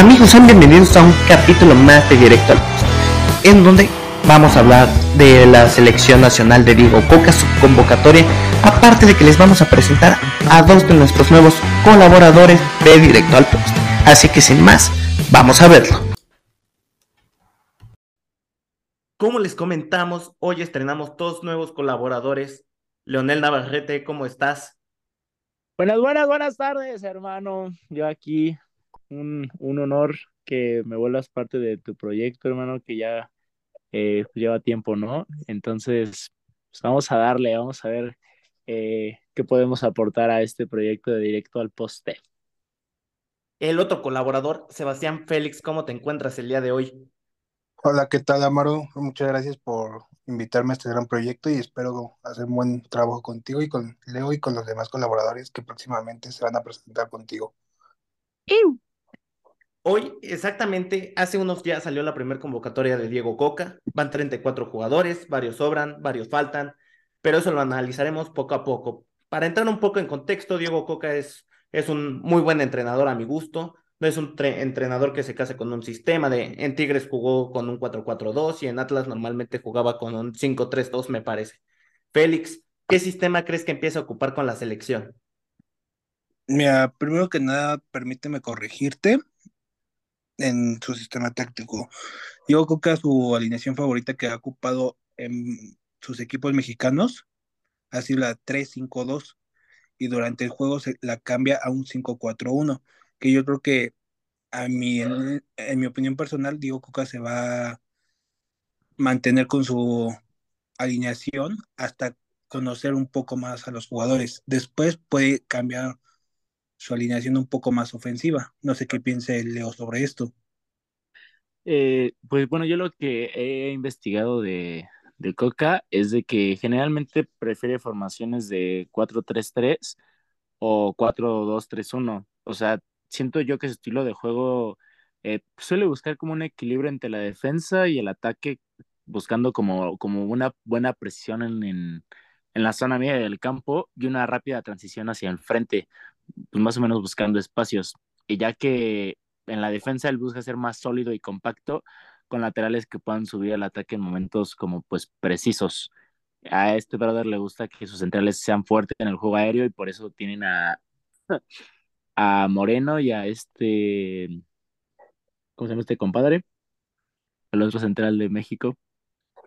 Amigos, sean bienvenidos a un capítulo más de Directo al Post, en donde vamos a hablar de la selección nacional de Diego Coca, su convocatoria, aparte de que les vamos a presentar a dos de nuestros nuevos colaboradores de Directo al Post. Así que sin más, vamos a verlo. Como les comentamos, hoy estrenamos dos nuevos colaboradores. Leonel Navarrete, ¿cómo estás? Buenas, buenas, buenas tardes, hermano. Yo aquí, un, un honor que me vuelvas parte de tu proyecto, hermano, que ya eh, lleva tiempo, ¿no? Entonces, pues vamos a darle, vamos a ver eh, qué podemos aportar a este proyecto de directo al poste. El otro colaborador, Sebastián Félix, ¿cómo te encuentras el día de hoy? Hola, ¿qué tal, Amaro? Muchas gracias por invitarme a este gran proyecto y espero hacer un buen trabajo contigo y con Leo y con los demás colaboradores que próximamente se van a presentar contigo. Hoy, exactamente, hace unos días salió la primera convocatoria de Diego Coca. Van 34 jugadores, varios sobran, varios faltan, pero eso lo analizaremos poco a poco. Para entrar un poco en contexto, Diego Coca es, es un muy buen entrenador a mi gusto. No es un entrenador que se case con un sistema de en Tigres jugó con un 4-4-2 y en Atlas normalmente jugaba con un 5-3-2, me parece. Félix, ¿qué sistema crees que empieza a ocupar con la selección? Mira, primero que nada, permíteme corregirte en su sistema táctico. Diego Coca, su alineación favorita que ha ocupado en sus equipos mexicanos, ha sido la 3-5-2 y durante el juego se la cambia a un 5-4-1, que yo creo que a mí, en, en, mi opinión personal, Diego Coca se va a mantener con su alineación hasta conocer un poco más a los jugadores. Después puede cambiar su alineación un poco más ofensiva. No sé qué piense Leo sobre esto. Eh, pues bueno, yo lo que he investigado de, de Coca es de que generalmente prefiere formaciones de 4-3-3 o 4-2-3-1. O sea, siento yo que su estilo de juego eh, suele buscar como un equilibrio entre la defensa y el ataque, buscando como, como una buena precisión en, en, en la zona media del campo y una rápida transición hacia el frente, pues más o menos buscando espacios. Y ya que en la defensa él busca ser más sólido y compacto, con laterales que puedan subir al ataque en momentos como pues precisos. A este brother le gusta que sus centrales sean fuertes en el juego aéreo y por eso tienen a, a Moreno y a este, ¿cómo se llama este compadre? El otro central de México.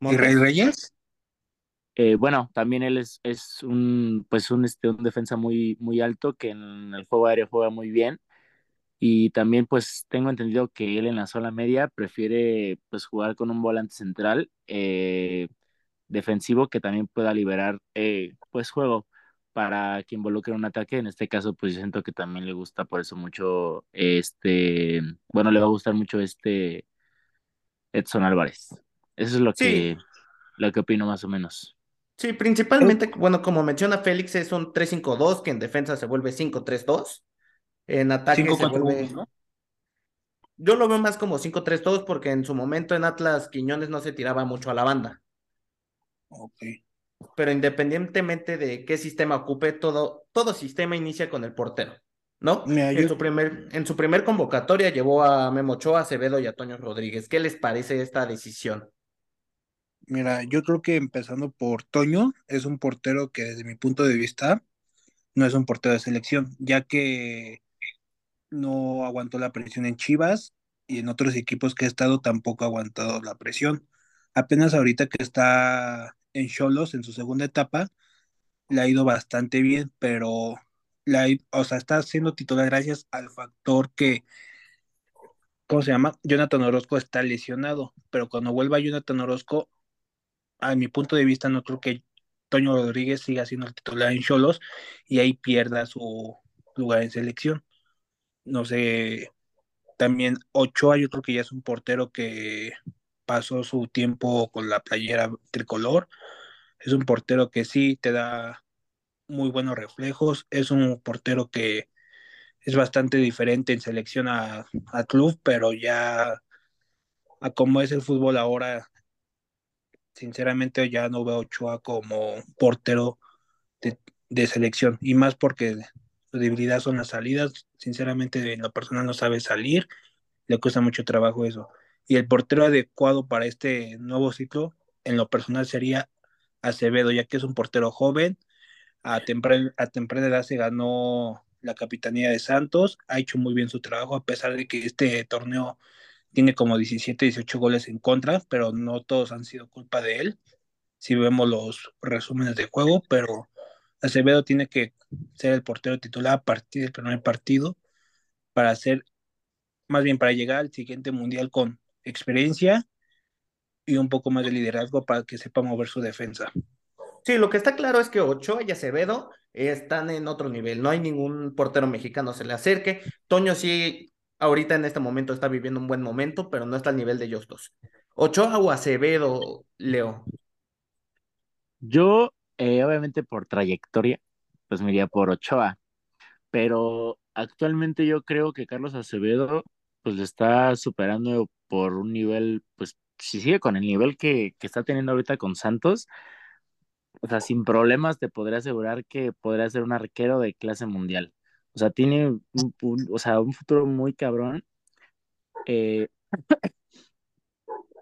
¿Y Rey Reyes? Eh, bueno, también él es, es un, pues un, este, un defensa muy, muy alto que en el juego aéreo juega muy bien. Y también pues tengo entendido que él en la zona media prefiere pues jugar con un volante central eh, defensivo que también pueda liberar eh, pues juego para que involucre un ataque. En este caso, pues yo siento que también le gusta por eso mucho este, bueno, le va a gustar mucho este Edson Álvarez. Eso es lo que, lo que opino más o menos. Sí, principalmente, bueno, como menciona Félix, es un 3-5-2 que en defensa se vuelve 5-3-2. En ataque se 5-4-1, vuelve. ¿no? Yo lo veo más como 5-3-2 porque en su momento en Atlas Quiñones no se tiraba mucho a la banda. Ok. Pero independientemente de qué sistema ocupe, todo, todo sistema inicia con el portero, ¿no? En su primer, en su primer convocatoria llevó a Memo Ochoa, Acevedo y a Toño Rodríguez. ¿Qué les parece esta decisión? Mira, yo creo que empezando por Toño, es un portero que desde mi punto de vista no es un portero de selección, ya que no aguantó la presión en Chivas y en otros equipos que ha estado tampoco ha aguantado la presión. Apenas ahorita que está en Cholos en su segunda etapa, le ha ido bastante bien, pero i- o sea, está siendo titular gracias al factor que, ¿cómo se llama? Jonathan Orozco está lesionado, pero cuando vuelva Jonathan Orozco, a mi punto de vista, no creo que Toño Rodríguez siga siendo el titular en Cholos y ahí pierda su lugar en selección. No sé, también Ochoa, yo creo que ya es un portero que pasó su tiempo con la playera tricolor. Es un portero que sí te da muy buenos reflejos. Es un portero que es bastante diferente en selección a, club, pero ya a como es el fútbol ahora, sinceramente ya no veo a Ochoa como portero de, de selección. Y más porque su debilidad son las salidas. Sinceramente, en lo personal no sabe salir le cuesta mucho trabajo eso. Y el portero adecuado para este nuevo ciclo, en lo personal, sería Acevedo, ya que es un portero joven, a a temprana edad se ganó la capitanía de Santos, ha hecho muy bien su trabajo, a pesar de que este torneo tiene como 17, 18 goles en contra, pero no todos han sido culpa de él, si vemos los resúmenes de juego, pero Acevedo tiene que ser el portero titular a partir del primer partido para hacer, más bien para llegar al siguiente mundial con experiencia y un poco más de liderazgo para que sepa mover su defensa. Sí, lo que está claro es que Ochoa y Acevedo están en otro nivel. No hay ningún portero mexicano se le acerque. Toño sí, ahorita en este momento está viviendo un buen momento, pero no está al nivel de ellos dos. Ochoa o Acevedo, Leo. Yo, eh, obviamente por trayectoria, pues me por Ochoa. Pero actualmente yo creo que Carlos Acevedo, pues le está superando por un nivel, pues si sigue con el nivel que, que está teniendo ahorita con Santos, o sea, sin problemas te podría asegurar que podría ser un arquero de clase mundial. O sea, tiene un, o sea, un futuro muy cabrón. Eh,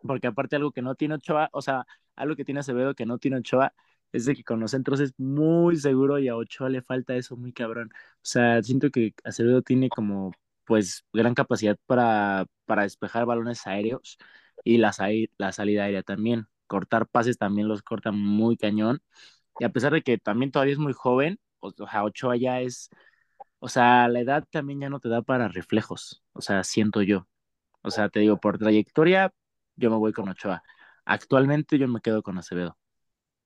porque aparte algo que no tiene Ochoa, o sea, algo que tiene Acevedo que no tiene Ochoa, es de que con los centros es muy seguro y a Ochoa le falta eso muy cabrón. O sea, siento que Acevedo tiene como, pues, gran capacidad para, para despejar balones aéreos y la, la salida aérea también cortar pases también los corta muy cañón. Y a pesar de que también todavía es muy joven, o, sea, Ochoa ya es, o sea, la edad también ya no te da para reflejos, o sea, siento yo. O sea, te digo, por trayectoria, yo me voy con Ochoa. Actualmente yo me quedo con Acevedo.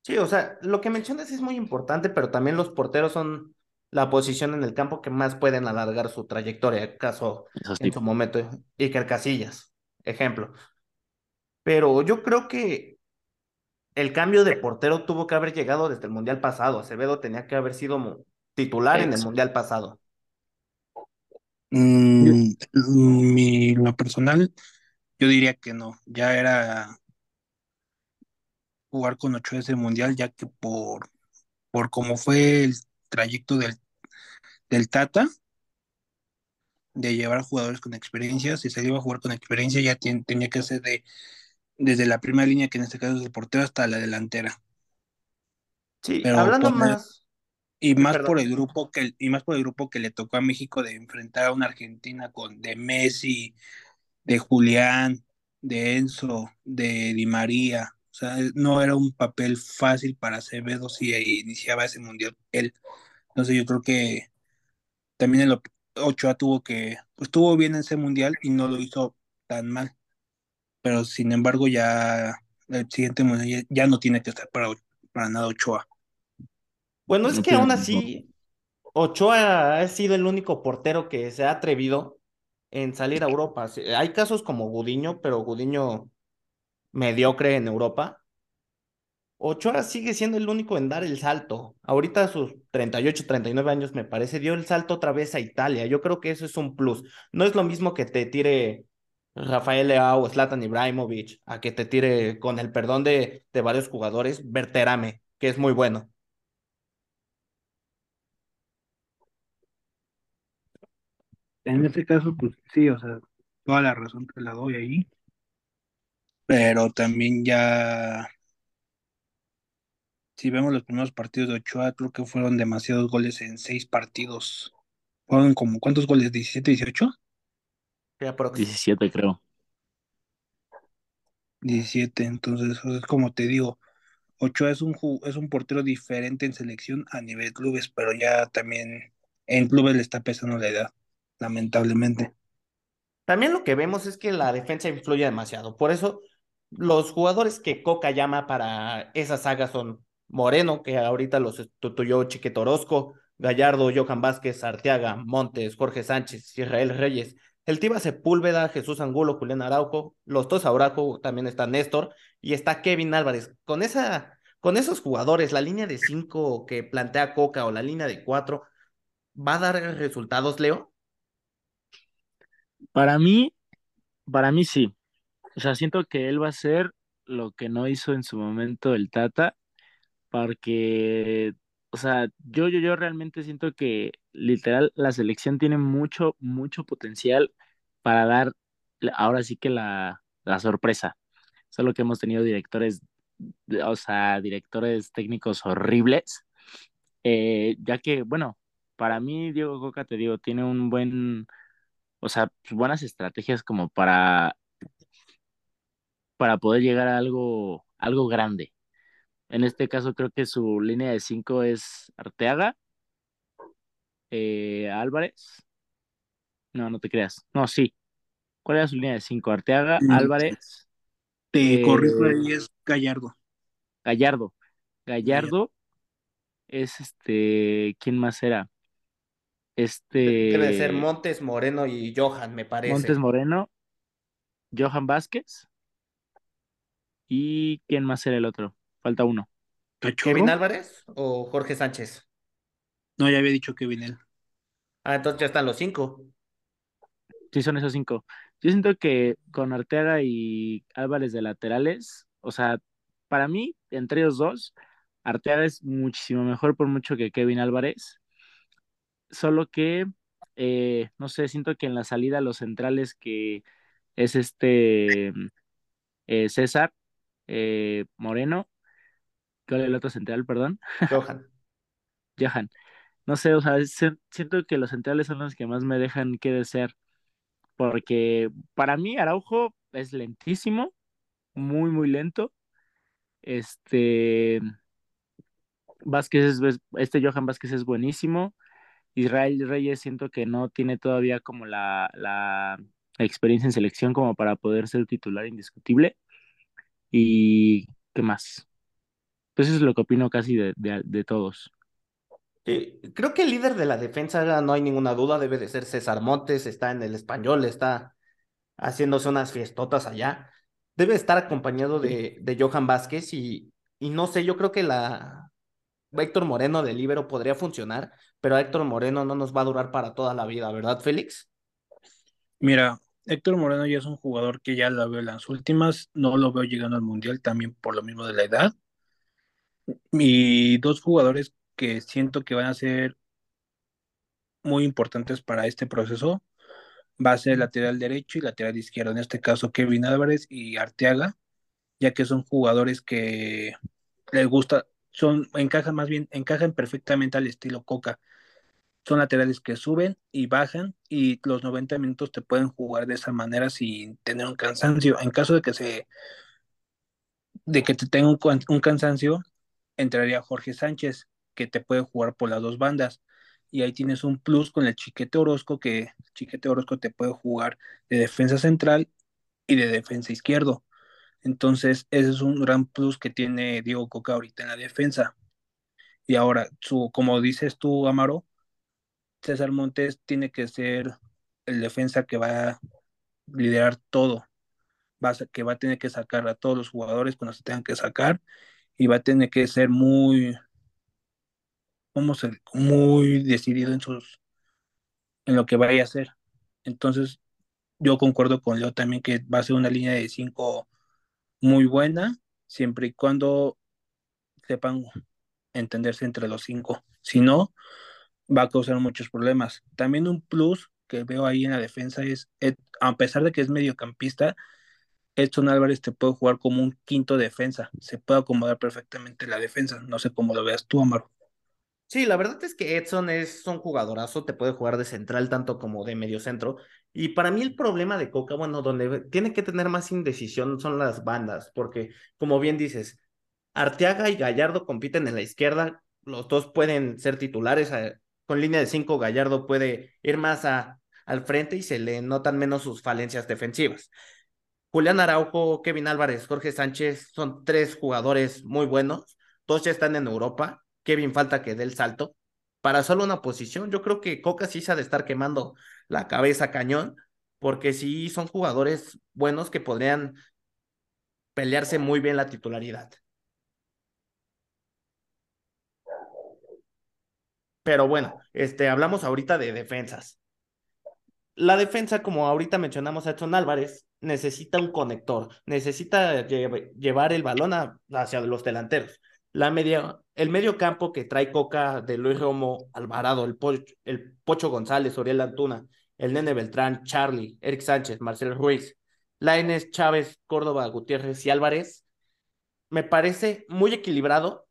Sí, o sea, lo que mencionas es muy importante, pero también los porteros son la posición en el campo que más pueden alargar su trayectoria, caso en su momento Iker Casillas, ejemplo. Pero yo creo que el cambio de portero tuvo que haber llegado desde el Mundial pasado. Acevedo tenía que haber sido titular en el Mundial pasado. Mm, mi, lo personal, yo diría que no. Ya era jugar con ocho ese Mundial, ya que por, por cómo fue el trayecto del, del Tata, de llevar jugadores con experiencia, si se iba a jugar con experiencia, ya tenía que ser de desde la primera línea, que en este caso es el portero, hasta la delantera. Sí, hablando más. Y más por el grupo que y más por el grupo que le tocó a México de enfrentar a una Argentina con de Messi, de Julián, de Enzo, de Di María. O sea, no era un papel fácil para Acevedo si iniciaba ese mundial él. Entonces yo creo que también el Ochoa tuvo que, pues estuvo bien en ese mundial y no lo hizo tan mal pero sin embargo ya el siguiente mundial ya, no tiene que estar para, para nada Ochoa. Bueno, es que aún así, Ochoa ha sido el único portero que se ha atrevido en salir a Europa. Hay casos como Gudiño, pero Gudiño mediocre en Europa. Ochoa sigue siendo el único en dar el salto. Ahorita a sus 38, 39 años me parece, dio el salto otra vez a Italia. Yo creo que eso es un plus. No es lo mismo que te tire Rafael Leao, Zlatan Ibrahimovic, a que te tire con el perdón de, de varios jugadores, Berterame, que es muy bueno. En este caso, pues sí, o sea, toda la razón te la doy ahí. Pero también ya, si vemos los primeros partidos de Ochoa, creo que fueron demasiados goles en seis partidos. Fueron como, ¿cuántos goles? ¿17, 18? 17 creo. 17, entonces es como te digo, Ochoa es un, es un portero diferente en selección a nivel clubes, pero ya también en clubes le está pesando la edad, lamentablemente. También lo que vemos es que la defensa influye demasiado, por eso los jugadores que Coca llama para esa saga son Moreno, que ahorita los sustituyó Chiquete Orozco, Gallardo, Johan Vázquez, Arteaga, Montes, Jorge Sánchez, Israel Reyes, el Tiba Sepúlveda, Jesús Angulo, Julián Araujo, los dos Araujo, también está Néstor y está Kevin Álvarez. Con, esa, con esos jugadores, la línea de cinco que plantea Coca o la línea de cuatro, ¿va a dar resultados, Leo? Para mí, para mí sí. O sea, siento que él va a hacer lo que no hizo en su momento el Tata, porque o sea, yo, yo, yo realmente siento que literal la selección tiene mucho, mucho potencial para dar ahora sí que la, la sorpresa. Solo que hemos tenido directores, o sea, directores técnicos horribles, eh, ya que, bueno, para mí Diego Coca, te digo, tiene un buen, o sea, buenas estrategias como para, para poder llegar a algo, algo grande. En este caso creo que su línea de cinco es Arteaga, eh, Álvarez. No, no te creas. No, sí. ¿Cuál era su línea de cinco? Arteaga, Mm, Álvarez, Te Eh, corrijo ahí, es Gallardo. Gallardo. Gallardo es este, ¿quién más era? Este Debe de ser Montes, Moreno y Johan, me parece. Montes Moreno, Johan Vázquez y ¿quién más era el otro? Falta uno. ¿Kevin Álvarez o Jorge Sánchez? No, ya había dicho Kevin él. Ah, entonces ya están los cinco. Sí, son esos cinco. Yo siento que con Arteaga y Álvarez de laterales, o sea, para mí, entre ellos dos, Arteaga es muchísimo mejor por mucho que Kevin Álvarez. Solo que, eh, no sé, siento que en la salida los centrales que es este eh, César eh, Moreno, ¿cuál es el otro central, perdón? Johan. Johan. No sé, o sea, se- siento que los centrales son los que más me dejan que desear. Porque para mí Araujo es lentísimo, muy, muy lento. Este Vázquez es, este Johan Vázquez es buenísimo. Israel Reyes siento que no tiene todavía como la, la experiencia en selección como para poder ser titular indiscutible. ¿Y qué más? Pues eso es lo que opino casi de, de, de todos. Sí, creo que el líder de la defensa, no hay ninguna duda, debe de ser César Montes, está en el español, está haciéndose unas fiestotas allá. Debe estar acompañado de, de Johan Vázquez y, y no sé, yo creo que la Héctor Moreno de Libero podría funcionar, pero Héctor Moreno no nos va a durar para toda la vida, ¿verdad, Félix? Mira, Héctor Moreno ya es un jugador que ya la veo en las últimas, no lo veo llegando al Mundial también por lo mismo de la edad. Y dos jugadores que siento que van a ser muy importantes para este proceso va a ser lateral derecho y lateral izquierdo, en este caso Kevin Álvarez y Arteaga, ya que son jugadores que les gusta, son, encajan más bien, encajan perfectamente al estilo Coca. Son laterales que suben y bajan y los 90 minutos te pueden jugar de esa manera sin tener un cansancio. En caso de que se de que te tenga un, un cansancio, entraría Jorge Sánchez, que te puede jugar por las dos bandas. Y ahí tienes un plus con el Chiquete Orozco, que Chiquete Orozco te puede jugar de defensa central y de defensa izquierdo. Entonces, ese es un gran plus que tiene Diego Coca ahorita en la defensa. Y ahora, su, como dices tú, Amaro, César Montes tiene que ser el defensa que va a liderar todo. Va a, que va a tener que sacar a todos los jugadores cuando se tengan que sacar y va a tener que ser muy, vamos a, muy decidido en sus, en lo que vaya a hacer. Entonces, yo concuerdo con Leo también que va a ser una línea de cinco muy buena, siempre y cuando sepan entenderse entre los cinco. Si no, va a causar muchos problemas. También un plus que veo ahí en la defensa es, a pesar de que es mediocampista, Edson Álvarez te puede jugar como un quinto defensa, se puede acomodar perfectamente la defensa, no sé cómo lo veas tú, Amaro. Sí, la verdad es que Edson es un jugadorazo, te puede jugar de central tanto como de medio centro. Y para mí el problema de Coca, bueno, donde tiene que tener más indecisión son las bandas, porque como bien dices, Arteaga y Gallardo compiten en la izquierda, los dos pueden ser titulares, con línea de cinco Gallardo puede ir más a, al frente y se le notan menos sus falencias defensivas. Julián Araujo, Kevin Álvarez, Jorge Sánchez son tres jugadores muy buenos, todos ya están en Europa, Kevin falta que dé el salto. Para solo una posición, yo creo que Coca sí se ha de estar quemando la cabeza cañón, porque sí son jugadores buenos que podrían pelearse muy bien la titularidad. Pero bueno, este, hablamos ahorita de defensas. La defensa, como ahorita mencionamos a Edson Álvarez, necesita un conector, necesita lle llevar el balón hacia los delanteros. La media, el medio campo que trae Coca de Luis Romo, Alvarado, el, Pocho, el Pocho González, Oriel Antuna el Nene Beltrán, Charlie, Eric Sánchez, Marcel Ruiz, Laines, Chávez, Córdoba, Gutiérrez y Álvarez, me parece muy equilibrado,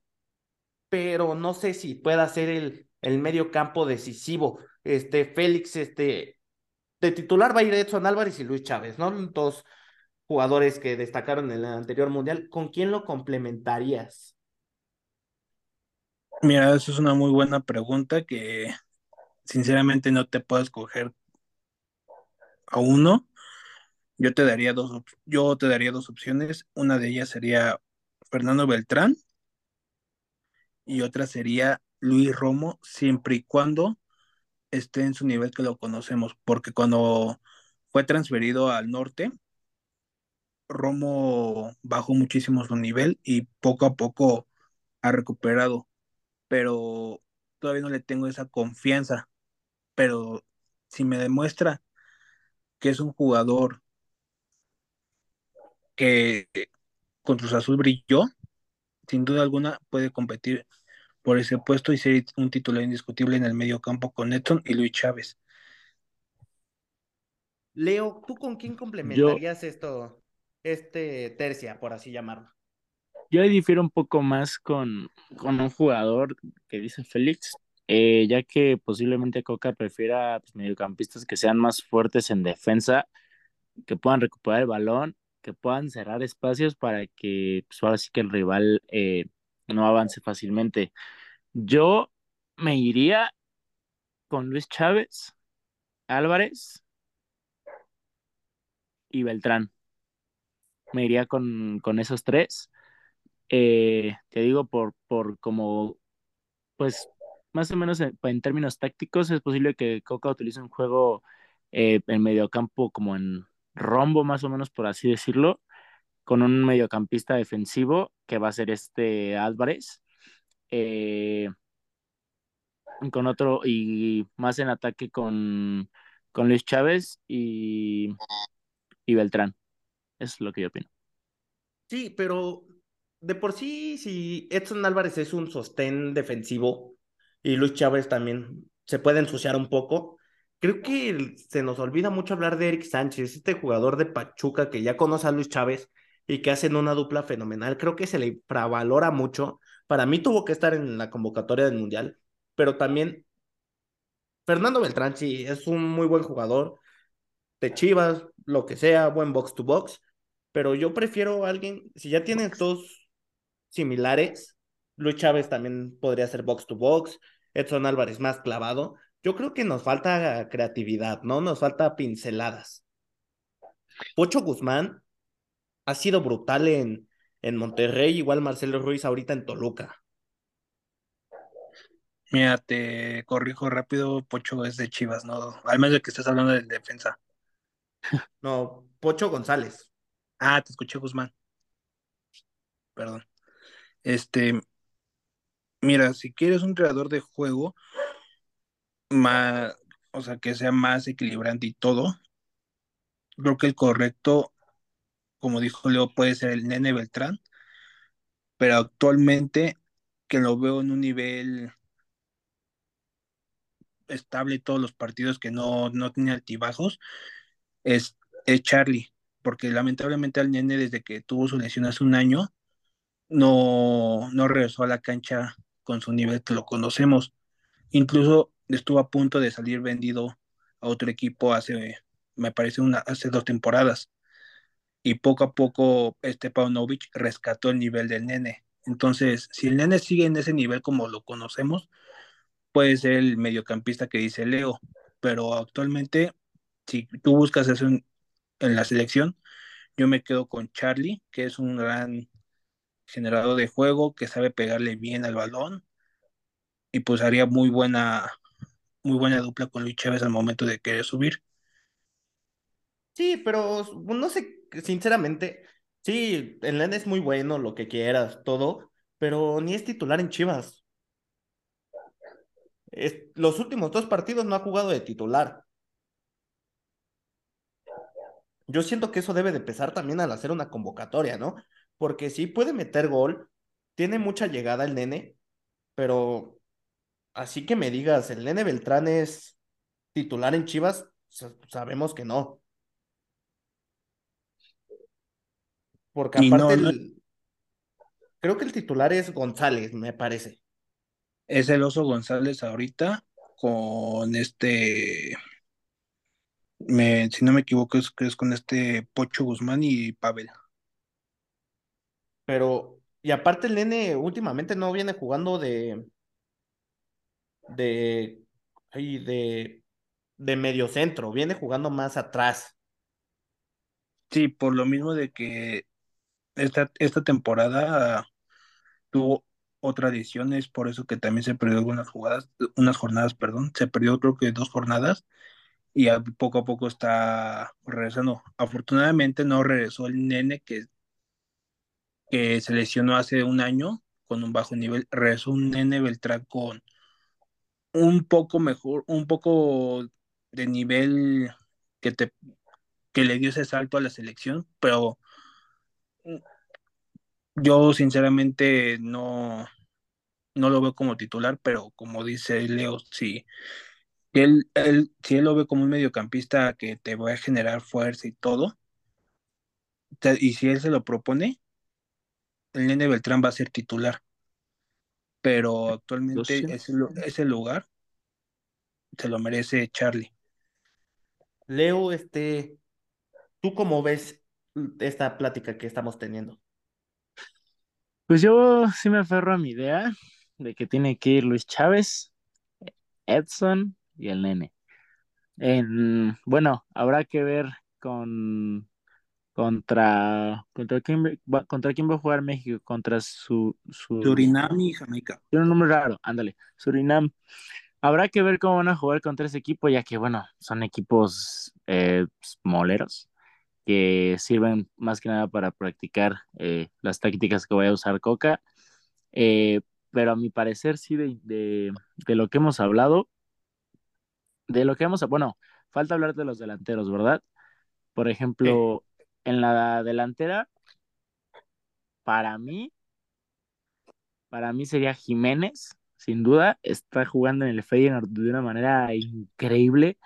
pero no sé si pueda ser el, el medio campo decisivo. Este, Félix, este, de titular va a ir Edson Álvarez y Luis Chávez, ¿no? Dos jugadores que destacaron en el anterior mundial. ¿Con quién lo complementarías? Mira, eso es una muy buena pregunta que sinceramente no te puedo escoger a uno. Yo te daría dos, yo te daría dos opciones. Una de ellas sería Fernando Beltrán y otra sería Luis Romo, siempre y cuando esté en su nivel que lo conocemos, porque cuando fue transferido al norte, Romo bajó muchísimo su nivel y poco a poco ha recuperado, pero todavía no le tengo esa confianza. Pero si me demuestra que es un jugador que con Cruz Azul brilló, sin duda alguna puede competir por ese puesto y ser un titular indiscutible en el medio campo con Edson y Luis Chávez. Leo, ¿tú con quién complementarías esto, este tercia, por así llamarlo? Yo difiero un poco más con, con un jugador que dice Félix, eh, ya que posiblemente Coca prefiera pues, mediocampistas que sean más fuertes en defensa, que puedan recuperar el balón, que puedan cerrar espacios para que pues, ahora sí que el rival eh, no avance fácilmente. Yo me iría con Luis Chávez, Álvarez y Beltrán. Me iría con, con esos tres. Eh, te digo, por, por como, pues, más o menos en, términos tácticos, es posible que Coca utilice un juego eh, en mediocampo como en rombo, más o menos, por así decirlo, con un mediocampista defensivo que va a ser este Álvarez. Eh, con otro y más en ataque con, con Luis Chávez y, y Beltrán. Eso es lo que yo opino. Sí, pero de por sí, si Edson Álvarez es un sostén defensivo y Luis Chávez también se puede ensuciar un poco, creo que se nos olvida mucho hablar de Eric Sánchez, este jugador de Pachuca que ya conoce a Luis Chávez y que hacen una dupla fenomenal. Creo que se le infravalora mucho. Para mí tuvo que estar en la convocatoria del Mundial, pero también Fernando Beltrán sí es un muy buen jugador de Chivas, lo que sea, buen box to box, pero yo prefiero a alguien, si ya tienen dos similares, Luis Chávez también podría ser box to box, Edson Álvarez más clavado. Yo creo que nos falta creatividad, ¿no? Nos falta pinceladas. Pocho Guzmán ha sido brutal en, en Monterrey, igual Marcelo Ruiz ahorita en Toluca. Mira, te corrijo rápido, Pocho es de Chivas, ¿no? Al menos de que estés hablando de defensa. No, Pocho González. Ah, te escuché Guzmán. Perdón. Este, mira, si quieres un creador de juego más, o sea, que sea más equilibrante y todo, creo que el correcto como dijo Leo, puede ser el Nene Beltrán, pero actualmente que lo veo en un nivel estable todos los partidos que no, no tiene altibajos, es, es Charlie, porque lamentablemente al Nene desde que tuvo su lesión hace un año, no, no regresó a la cancha con su nivel que lo conocemos. Incluso estuvo a punto de salir vendido a otro equipo hace, me parece, una, hace dos temporadas y poco a poco este Paunovic rescató el nivel del nene. Entonces, si el nene sigue en ese nivel como lo conocemos, puede ser el mediocampista que dice Leo, pero actualmente, si tú buscas eso en, la selección, yo me quedo con Charlie, que es un gran generador de juego, que sabe pegarle bien al balón y pues haría muy buena muy buena dupla con Luis Chávez al momento de querer subir. Sí, pero no sé, sinceramente, sí, el Nene es muy bueno, lo que quieras, todo, pero ni es titular en Chivas. los últimos dos partidos no ha jugado de titular. Yo siento que eso debe de pesar también al hacer una convocatoria, ¿no? Porque sí puede meter gol, tiene mucha llegada el nene, pero así que me digas, el nene Beltrán es titular en Chivas, sabemos que no. Porque aparte, creo que el titular es González, me parece. Es el oso González ahorita con este, me, si no me equivoco, es, es con este Pocho Guzmán y Pavel. Pero, y aparte el nene últimamente no viene jugando de, de, de, de medio centro, viene jugando más atrás. Sí, por lo mismo de que esta, esta temporada tuvo otra edición, es por eso que también se perdió algunas jugadas, unas jornadas, perdón, se perdió creo que dos jornadas y poco a poco está regresando. Afortunadamente no regresó el nene que, que se lesionó hace un año con un bajo nivel, regresó un nene Beltrán con un poco mejor, un poco de nivel que te que le dio ese salto a la selección, pero yo sinceramente no, no lo veo como titular, pero como dice Leo, si él, él, si él lo ve como un mediocampista que te va a generar fuerza y todo, y si él se lo propone, el Nene Beltrán va a ser titular. Pero actualmente ese, ese lugar se lo merece Charlie. Leo, este, ¿tú cómo ves esta plática que estamos teniendo? Pues yo sí me aferro a mi idea de que tiene que ir Luis Chávez, Edson y el nene. En, bueno, habrá que ver con contra contra quién va, contra quién va a jugar México contra su, su Surinam y Jamaica. Tiene un nombre raro, ándale, Surinam. Habrá que ver cómo van a jugar contra ese equipo, ya que bueno, son equipos eh, moleros que sirven más que nada para practicar eh, las tácticas que voy a usar Coca. Eh, pero a mi parecer sí, de, de, lo que hemos hablado, de lo que hemos, bueno, falta hablar de los delanteros, ¿verdad? Por ejemplo, en la delantera, para mí, para mí sería Jiménez, sin duda, está jugando en el Feyenoord de una manera increíble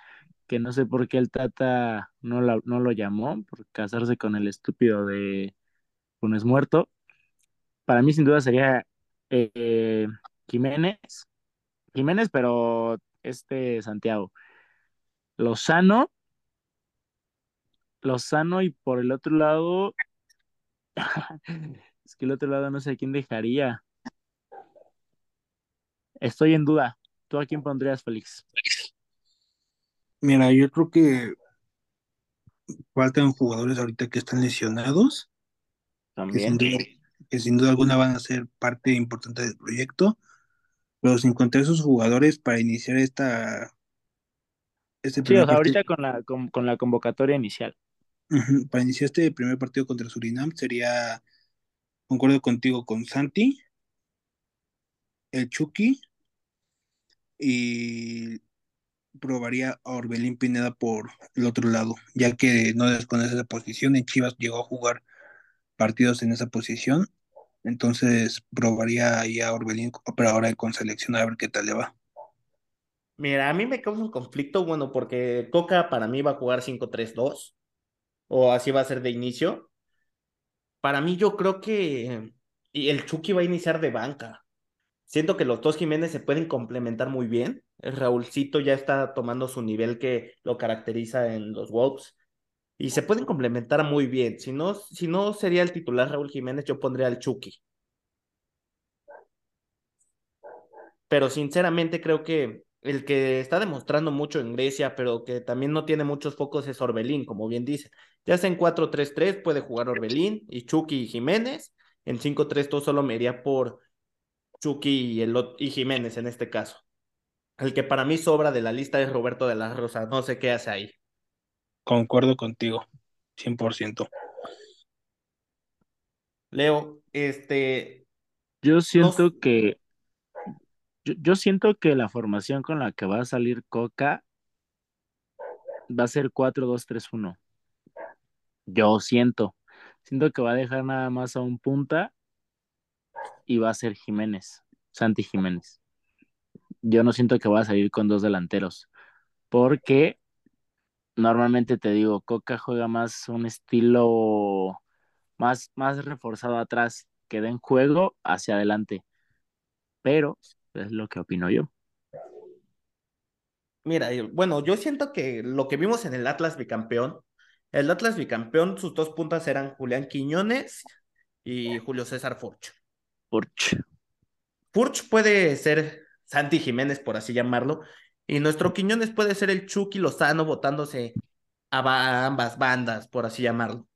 que no sé por qué el Tata no, no lo llamó por casarse con el estúpido de Funes Muerto. Para mí, sin duda, sería eh, Jiménez. Jiménez, pero este Santiago. Lozano. Lozano y por el otro lado. es que el otro lado no sé a quién dejaría. Estoy en duda. ¿Tú a quién pondrías, Félix? Mira, yo creo que faltan jugadores ahorita que están lesionados. También. Que sin, duda, alguna van a ser parte importante del proyecto. Pero sin contar esos jugadores para iniciar esta. Este sí, ahorita con la, con, la convocatoria inicial. para iniciar este primer partido contra Surinam sería, concuerdo contigo, con Santi, el Chucky y probaría a Orbelín Pineda por el otro lado, ya que no desconoce esa posición. En Chivas llegó a jugar partidos en esa posición. Entonces probaría ahí a Orbelín, pero ahora con selección a ver qué tal le va. Mira, a mí me causa un conflicto, bueno, porque Coca para mí va a jugar 5-3-2, o así va a ser de inicio. Para mí yo creo que el Chucky va a iniciar de banca. Siento que los dos Jiménez se pueden complementar muy bien. Raúlcito ya está tomando su nivel que lo caracteriza en los Wolves y se pueden complementar muy bien. Si no, si no sería el titular Raúl Jiménez, yo pondría al Chucky. Pero sinceramente creo que el que está demostrando mucho en Grecia, pero que también no tiene muchos focos es Orbelín, como bien dice. Ya sea en 4-3-3 puede jugar Orbelín y Chucky y Jiménez. En 5-3-2 solo me iría por Chucky y, el, y Jiménez en este caso. El que para mí sobra de la lista es Roberto de la Rosa. No sé qué hace ahí. Concuerdo contigo, 100%. Leo, este... Yo siento que... Yo, siento que la formación con la que va a salir Coca va a ser 4-2-3-1. Yo siento. Siento que va a dejar nada más a un punta y va a ser Jiménez, Santi Jiménez. Yo no siento que va a salir con dos delanteros, porque normalmente te digo, Coca juega más un estilo más, más reforzado atrás, que den juego hacia adelante. Pero es lo que opino yo. Mira, bueno, yo siento que lo que vimos en el Atlas bicampeón, el Atlas bicampeón, sus dos puntas eran Julián Quiñones y Julio César Furch. Furch. Furch puede ser Santi Jiménez, por así llamarlo, y nuestro Quiñones puede ser el Chucky Lozano votándose a ambas bandas, por así llamarlo.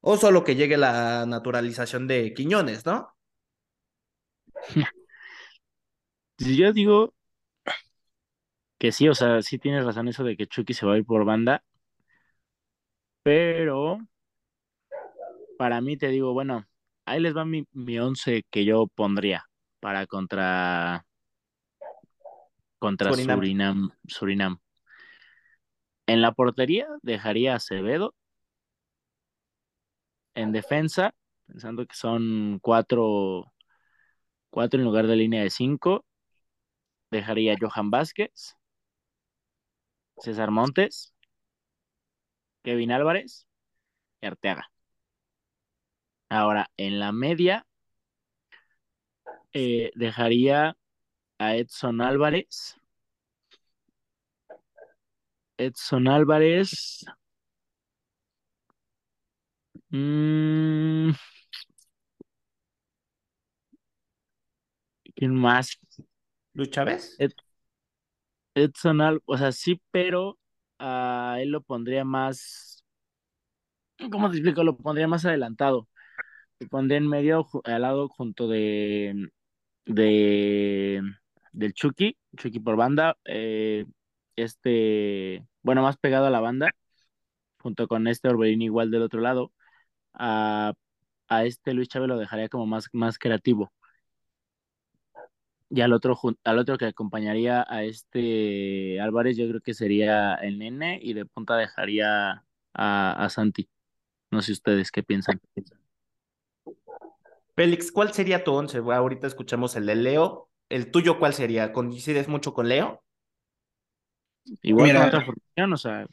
O solo que llegue la naturalización de Quiñones, ¿no? Yo digo que sí, o sea, sí tienes razón eso de que Chucky se va a ir por banda, pero para mí te digo, bueno, ahí les va mi, mi once que yo pondría para contra contra Surinam. Surinam. En la portería dejaría a Acevedo. En defensa, pensando que son cuatro, cuatro en lugar de línea de cinco, dejaría a Johan Vázquez, César Montes, Kevin Álvarez y Arteaga. Ahora, en la media, eh, dejaría a Edson Álvarez. Edson Álvarez. Mm. ¿Quién más? ¿Luis Chávez? Edson Álvarez, o sea, sí, pero a él lo pondría más. ¿Cómo te explico? Lo pondría más adelantado. Lo pondría en medio, al lado, junto de. de del Chucky, Chucky por banda, eh, este, bueno, más pegado a la banda, junto con este Orbelín igual del otro lado, a, este Luis Chávez lo dejaría como más, más creativo. Y al otro, al otro que acompañaría a este Álvarez, yo creo que sería el nene y de punta dejaría a, a Santi. No sé ustedes qué piensan. Félix, ¿cuál sería tu once? Ahorita escuchamos el de Leo ¿El tuyo cuál sería? ¿Coincides mucho con Leo? Igual con otra formación, o sea,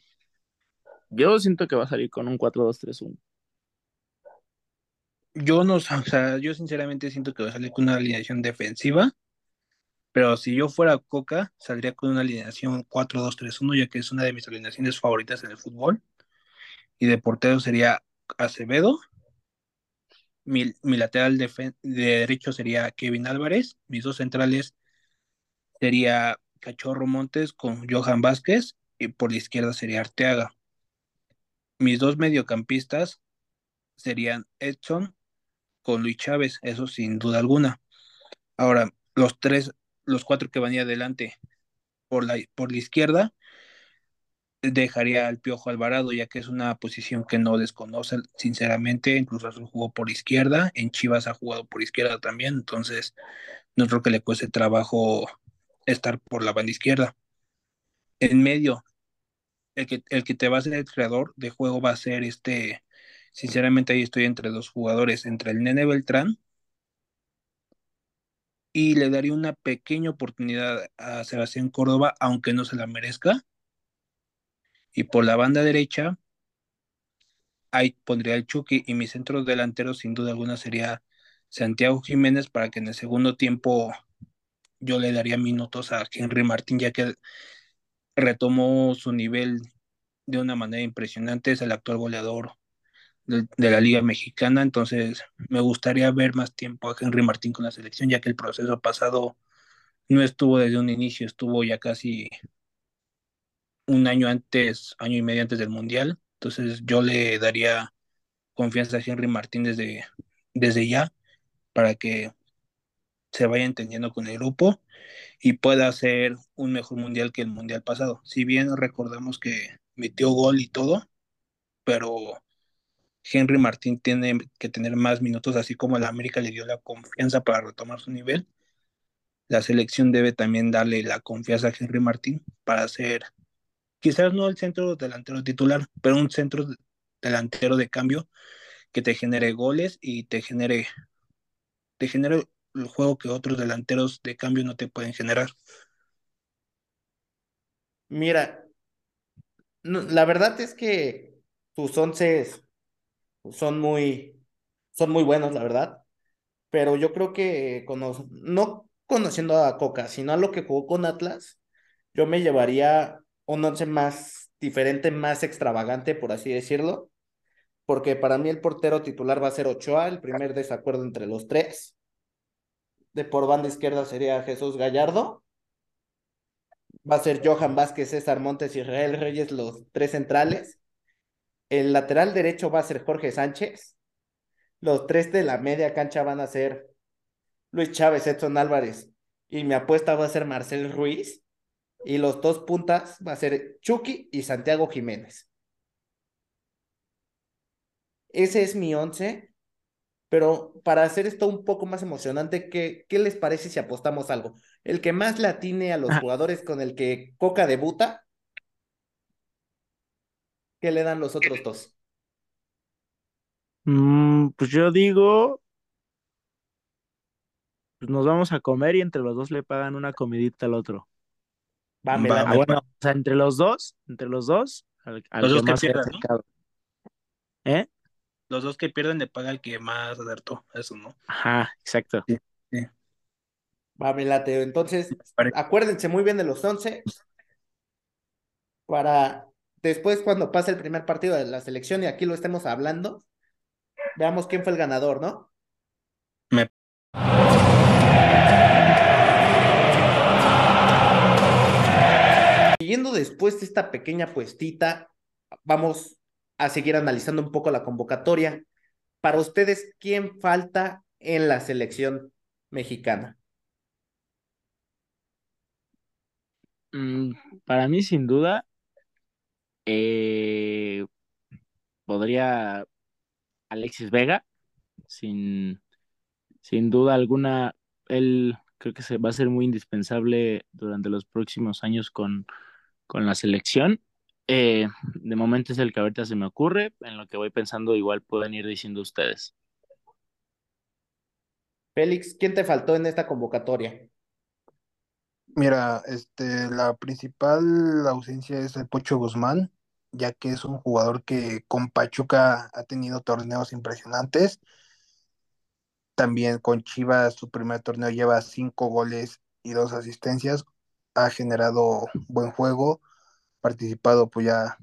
yo siento que va a salir con un 4-2-3-1. Yo no, o sea, yo sinceramente siento que va a salir con una alineación defensiva, pero si yo fuera Coca, saldría con una alineación 4-2-3-1, ya que es una de mis alineaciones favoritas en el fútbol. Y de portero sería Acevedo, mi, lateral de, derecho sería Kevin Álvarez. Mis dos centrales sería Cachorro Montes con Johan Vázquez y por la izquierda sería Arteaga. Mis dos mediocampistas serían Edson con Luis Chávez, eso sin duda alguna. Ahora, los tres, los cuatro que van adelante por la, por la izquierda dejaría al Piojo Alvarado, ya que es una posición que no desconoce, sinceramente, incluso jugó por izquierda, en Chivas ha jugado por izquierda también, entonces no creo que le cueste trabajo estar por la banda izquierda. En medio, el que, el que te va a ser el creador de juego va a ser este, sinceramente ahí estoy entre dos jugadores, entre el Nene Beltrán y le daría una pequeña oportunidad a Sebastián Córdoba, aunque no se la merezca y por la banda derecha, ahí pondría el Chucky y mi centro delantero sin duda alguna sería Santiago Jiménez para que en el segundo tiempo yo le daría minutos a Henry Martín ya que retomó su nivel de una manera impresionante, es el actual goleador de, de, la Liga Mexicana, entonces me gustaría ver más tiempo a Henry Martín con la selección ya que el proceso pasado no estuvo desde un inicio, estuvo ya casi un año antes, año y medio antes del Mundial. Entonces yo le daría confianza a Henry Martín desde, desde ya para que se vaya entendiendo con el grupo y pueda hacer un mejor mundial que el mundial pasado. Si bien recordamos que metió gol y todo, pero Henry Martín tiene que tener más minutos, así como la América le dio la confianza para retomar su nivel. La selección debe también darle la confianza a Henry Martín para hacer quizás no el centro delantero titular, pero un centro delantero de cambio que te genere goles y te genere, te genere el juego que otros delanteros de cambio no te pueden generar. Mira, la verdad es que tus once son muy, son muy buenos, la verdad. Pero yo creo que no conociendo a Coca, sino a lo que jugó con Atlas, yo me llevaría un once más diferente, más extravagante, por así decirlo. Porque para mí el portero titular va a ser Ochoa, el primer desacuerdo entre los tres. De por banda izquierda sería Jesús Gallardo. Va a ser Johan Vázquez, César Montes y Israel Reyes, los tres centrales. El lateral derecho va a ser Jorge Sánchez. Los tres de la media cancha van a ser Luis Chávez, Edson Álvarez. Y mi apuesta va a ser Marcel Ruiz. Y los dos puntas va a ser Chucky y Santiago Jiménez. Ese es mi once. Pero para hacer esto un poco más emocionante, ¿qué, ¿qué les parece si apostamos algo? El que más le atine a los jugadores con el que Coca debuta, ¿qué le dan los otros dos? Mm, pues yo digo, pues nos vamos a comer y entre los dos le pagan una comidita al otro. Va, bueno, o sea, entre los dos, entre los dos, al, los dos que pierden, ¿Eh? Los dos que pierden le paga el que más acertó, eso, ¿no? Ajá, exacto. Sí, Va, me late. Entonces, acuérdense muy bien de los once para después cuando pase el primer partido de la selección y aquí lo estemos hablando, veamos quién fue el ganador, ¿no? Me... después de esta pequeña puestita, vamos a seguir analizando un poco la convocatoria. Para ustedes, ¿quién falta en la selección mexicana? Mm, para mí, sin duda, eh, podría Alexis Vega, sin, sin duda alguna, él creo que se va a ser muy indispensable durante los próximos años con, con la selección. Eh, de momento es el que ahorita se me ocurre, en lo que voy pensando igual pueden ir diciendo ustedes. Félix, ¿quién te faltó en esta convocatoria? Mira, este, la principal ausencia es el Pocho Guzmán, ya que es un jugador que con Pachuca ha tenido torneos impresionantes. También con Chivas, su primer torneo lleva cinco goles y dos asistencias. Ha generado buen juego participado, pues ya,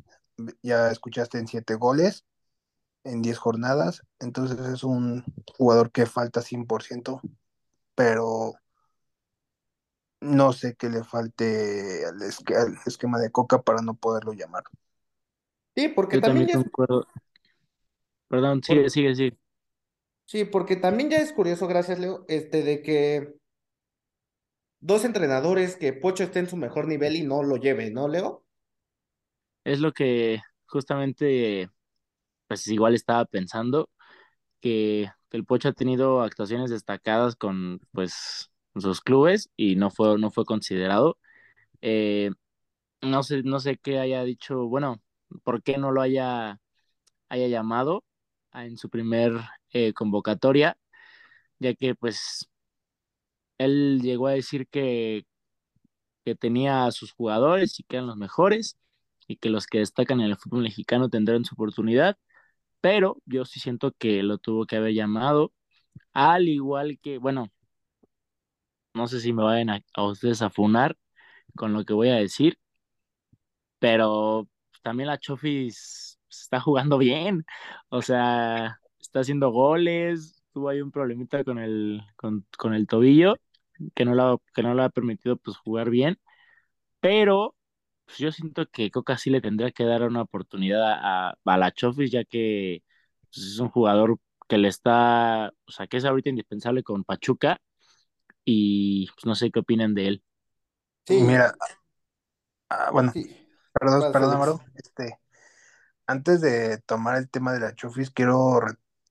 ya escuchaste en siete goles en diez jornadas, entonces es un jugador que falta 100%, pero no sé qué le falte al, esquema de Coca para no poderlo llamar. Sí, porque también, ya Perdón, sigue, sigue, sigue. Sí, porque también ya es curioso, gracias Leo, este de que dos entrenadores que Pocho esté en su mejor nivel y no lo lleve, ¿no, Leo? es lo que justamente, pues igual estaba pensando, que el Pocho ha tenido actuaciones destacadas con, pues, sus clubes y no fue, no fue considerado. Eh, no sé, no sé qué haya dicho, bueno, por qué no lo haya, haya llamado en su primer eh, convocatoria, ya que pues él llegó a decir que, que tenía a sus jugadores y que eran los mejores y que los que destacan en el fútbol mexicano tendrán su oportunidad, pero yo sí siento que lo tuvo que haber llamado, al igual que, bueno, no sé si me vayan a, ustedes a funar con lo que voy a decir, pero también la Chofis está jugando bien, o sea, está haciendo goles, tuvo ahí un problemita con el, con, con el tobillo, que no, lo, que no le ha permitido pues jugar bien, pero pues, yo siento que Coca sí le tendría que dar una oportunidad a, la Chofis, ya que pues, es un jugador que le está, o sea, que es ahorita indispensable con Pachuca y pues no sé qué opinan de él. Sí, mira, ah, bueno, perdón, perdón, Amaro, este, antes de tomar el tema de la Chofis, quiero,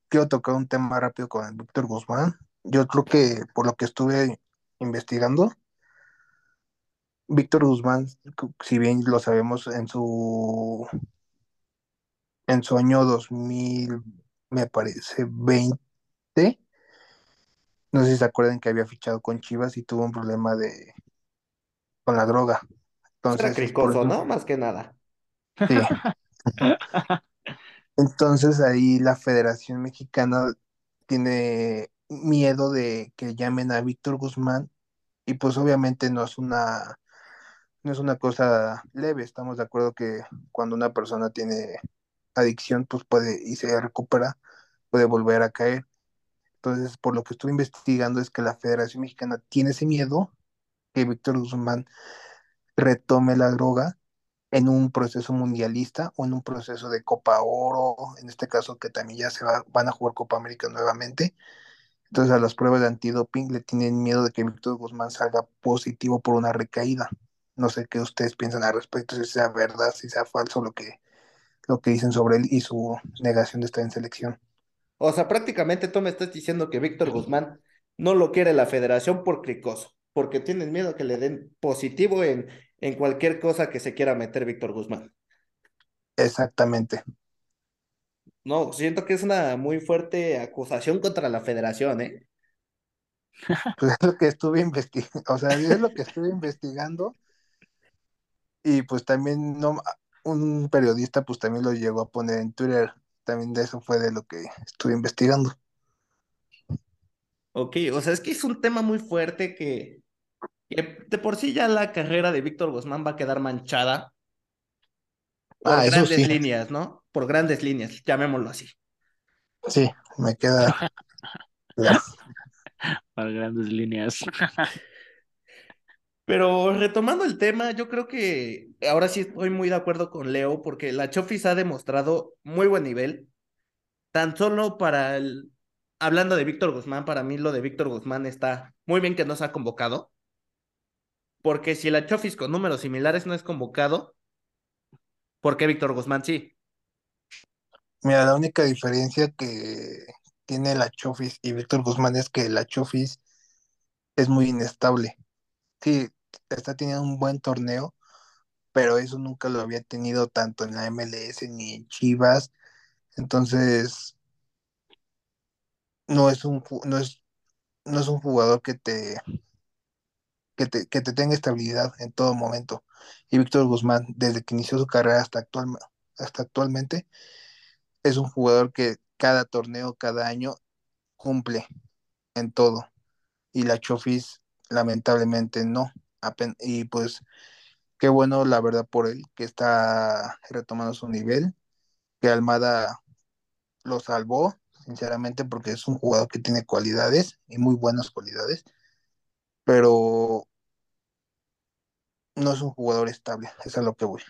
quiero tocar un tema rápido con el Víctor Guzmán. Yo creo que por lo que estuve investigando, Víctor Guzmán, si bien lo sabemos, en su en su año 2000, me parece 20, no sé si se acuerdan que había fichado con Chivas y tuvo un problema de con la droga. Entonces, cricoso. ¿no? Más que nada. Sí. Entonces ahí la Federación Mexicana tiene miedo de que llamen a Víctor Guzmán y pues obviamente no es una no es una cosa leve, estamos de acuerdo que cuando una persona tiene adicción pues puede y se recupera, puede volver a caer. Entonces, por lo que estuve investigando es que la Federación Mexicana tiene ese miedo que Víctor Guzmán retome la droga en un proceso mundialista o en un proceso de Copa Oro, en este caso que también ya se va, van a jugar Copa América nuevamente. Entonces a las pruebas de antidoping le tienen miedo de que Víctor Guzmán salga positivo por una recaída. No sé qué ustedes piensan al respecto, si sea verdad, si sea falso lo que, lo que dicen sobre él y su negación de estar en selección. O sea, prácticamente tú me estás diciendo que Víctor Guzmán no lo quiere la federación por cricoso, porque tienen miedo que le den positivo en, en cualquier cosa que se quiera meter Víctor Guzmán. Exactamente. No, siento que es una muy fuerte acusación contra la federación, ¿eh? Pues es lo que estuve investigando, o sea, es lo que estuve investigando y pues también no, un periodista pues también lo llegó a poner en Twitter, también de eso fue de lo que estuve investigando. Ok, o sea, es que es un tema muy fuerte que, que de por sí ya la carrera de Víctor Guzmán va a quedar manchada por Ah, grandes sí, líneas, ¿no? Por grandes líneas, llamémoslo así. sí, me queda. Para grandes líneas. Pero retomando el tema, yo creo que ahora sí estoy muy de acuerdo con Leo porque la Chofis ha demostrado muy buen nivel, tan solo para el... Hablando de Víctor Guzmán, para mí lo de Víctor Guzmán está muy bien que no se ha convocado, porque si la Chofis con números similares no es convocado, ¿por qué Víctor Guzmán sí? Mira, la única diferencia que tiene la Chofis y Víctor Guzmán es que la Chofis es muy inestable. Sí, está teniendo un buen torneo, pero eso nunca lo había tenido tanto en la MLS ni en Chivas. Entonces, no es un, no es, no es un jugador que te, que te, que te tenga estabilidad en todo momento. Y Víctor Guzmán, desde que inició su carrera hasta, actual, hasta actualmente, es un jugador que cada torneo, cada año, cumple en todo. Y la Chofis, lamentablemente, no. Y pues, qué bueno, la verdad, por él, que está retomando su nivel, que Almada lo salvó, sinceramente, porque es un jugador que tiene cualidades y muy buenas cualidades, pero no es un jugador estable, es a lo que voy.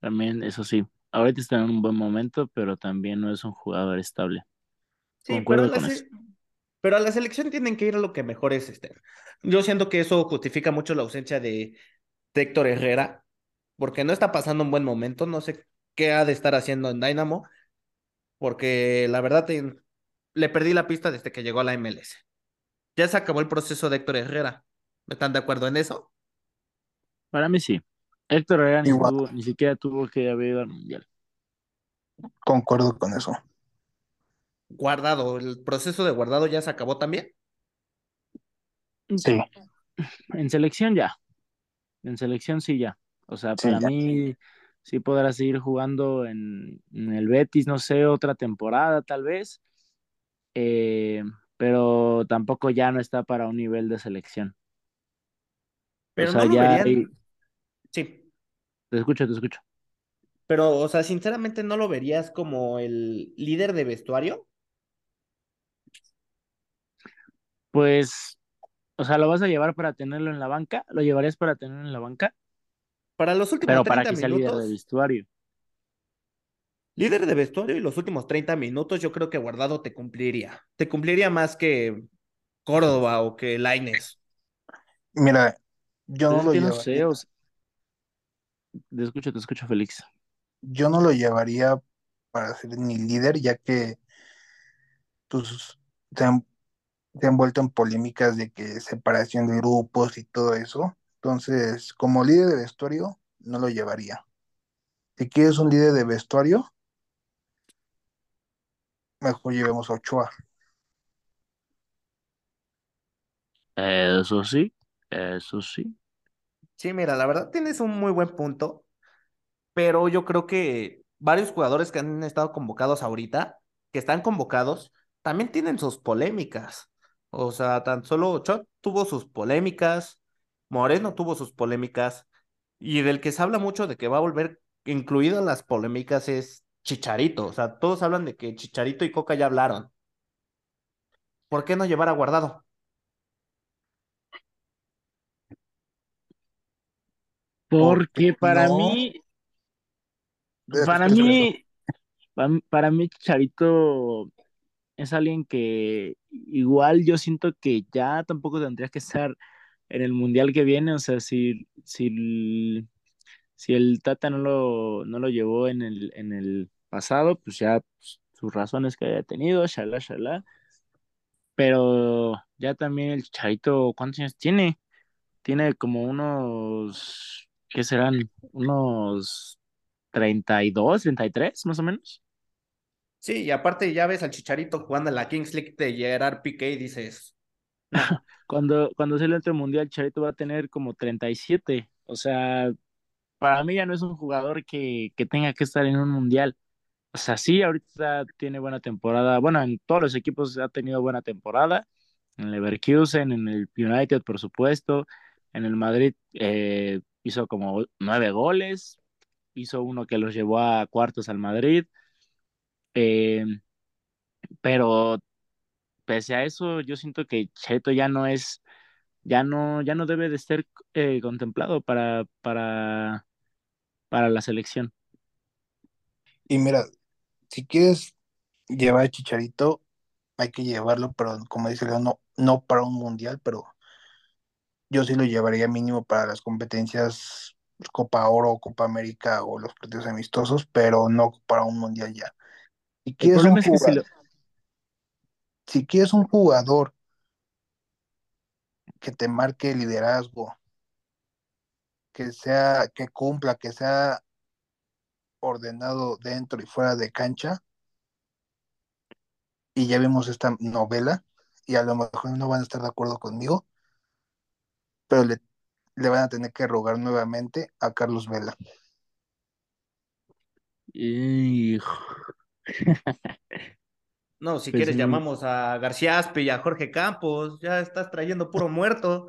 También, eso sí, ahorita está en un buen momento, pero también no es un jugador estable. Sí, pero a Concuerdo con se- pero a la selección tienen que ir a lo que mejor es este. Yo siento que eso justifica mucho la ausencia de, de Héctor Herrera, porque no está pasando un buen momento, no sé qué ha de estar haciendo en Dynamo, porque la verdad te- le perdí la pista desde que llegó a la MLS. Ya se acabó el proceso de Héctor Herrera. ¿Están de acuerdo en eso? Para mí sí. Héctor Herrera ni, ni siquiera tuvo que haber ido al Mundial. concuerdo con eso. Guardado, el proceso de guardado ya se acabó también. Sí, En selección ya. En selección sí ya. O sea, sí, para ya. mí sí podrá seguir jugando en, en el Betis, no sé, otra temporada tal vez. Eh, pero tampoco ya no está para un nivel de selección. O Pero sea, no ya Te escucho, te escucho. pero, o sea, sinceramente no lo verías como el líder de vestuario. Pues, o sea, ¿lo vas a llevar para tenerlo en la banca? ¿Lo llevarías para tenerlo en la banca? Para los últimos Pero para 30 que sea líder de minutos, vestuario. líder de vestuario y los últimos 30 minutos, yo creo que Guardado te cumpliría. Te cumpliría más que Córdoba o que Lainez. Mira, yo Pues no lo no sé, o sea, te escucho, te escucho, Félix. yo no lo llevaría para ser ni líder, ya que pues se han, se han vuelto en polémicas de que separación de grupos y todo eso. Entonces, como líder de vestuario, no lo llevaría. Si quieres un líder de vestuario, mejor llevemos a Ochoa. Eso sí, eso sí. Sí, mira, la verdad tienes un muy buen punto, pero yo creo que varios jugadores que han estado convocados ahorita, que están convocados, también tienen sus polémicas. O sea, tan solo Ochot tuvo sus polémicas, Moreno tuvo sus polémicas, y del que se habla mucho de que va a volver incluido en las polémicas es Chicharito. O sea, todos hablan de que Chicharito y Coca ya hablaron. ¿Por qué no llevar a guardado? Porque para no. mí, para mí, pa- para mí Chicharito es alguien que igual yo siento que ya tampoco tendría que estar en el mundial que viene. O sea, si, si, el- si el Tata no lo, no lo llevó en el, en el pasado, pues ya pues, sus razones que haya tenido, shalá, shalá. Pero ya también el Chicharito, ¿cuántos años tiene? Tiene como unos, ¿qué serán? Unos treinta treinta y dos treinta y tres más o menos. Sí, y aparte ya ves al Chicharito jugando en la Kings League de Gerard Piqué y dices, Cuando, cuando se le entre el mundial, Chicharito va a tener como 37. O sea, para mí ya no es un jugador que, que tenga que estar en un mundial. O sea, sí, ahorita tiene buena temporada. Bueno, en todos los equipos ha tenido buena temporada. En el Leverkusen, en el United, por supuesto. En el Madrid eh, hizo como nueve goles. Hizo uno que los llevó a cuartos al Madrid. Eh, pero pese a eso, yo siento que Cheto ya no es, ya no, ya no debe de ser eh, contemplado para, para, para la selección. Y mira, si quieres llevar a Chicharito, hay que llevarlo, pero como dice Leo, no, no para un mundial, pero yo sí lo llevaría mínimo para las competencias pues, Copa Oro, Copa América o los partidos amistosos, pero no para un mundial ya. Si quieres un problema es que si jugador, lo, si quieres un jugador que te marque liderazgo, que sea, que cumpla, que sea ordenado dentro y fuera de cancha, y ya vimos esta novela, y a lo mejor no van a estar de acuerdo conmigo, pero le, le van a tener que rogar nuevamente a Carlos Vela. Hijo, no, si pues quieres llamamos a García Aspe y a Jorge Campos, ya estás trayendo puro muerto.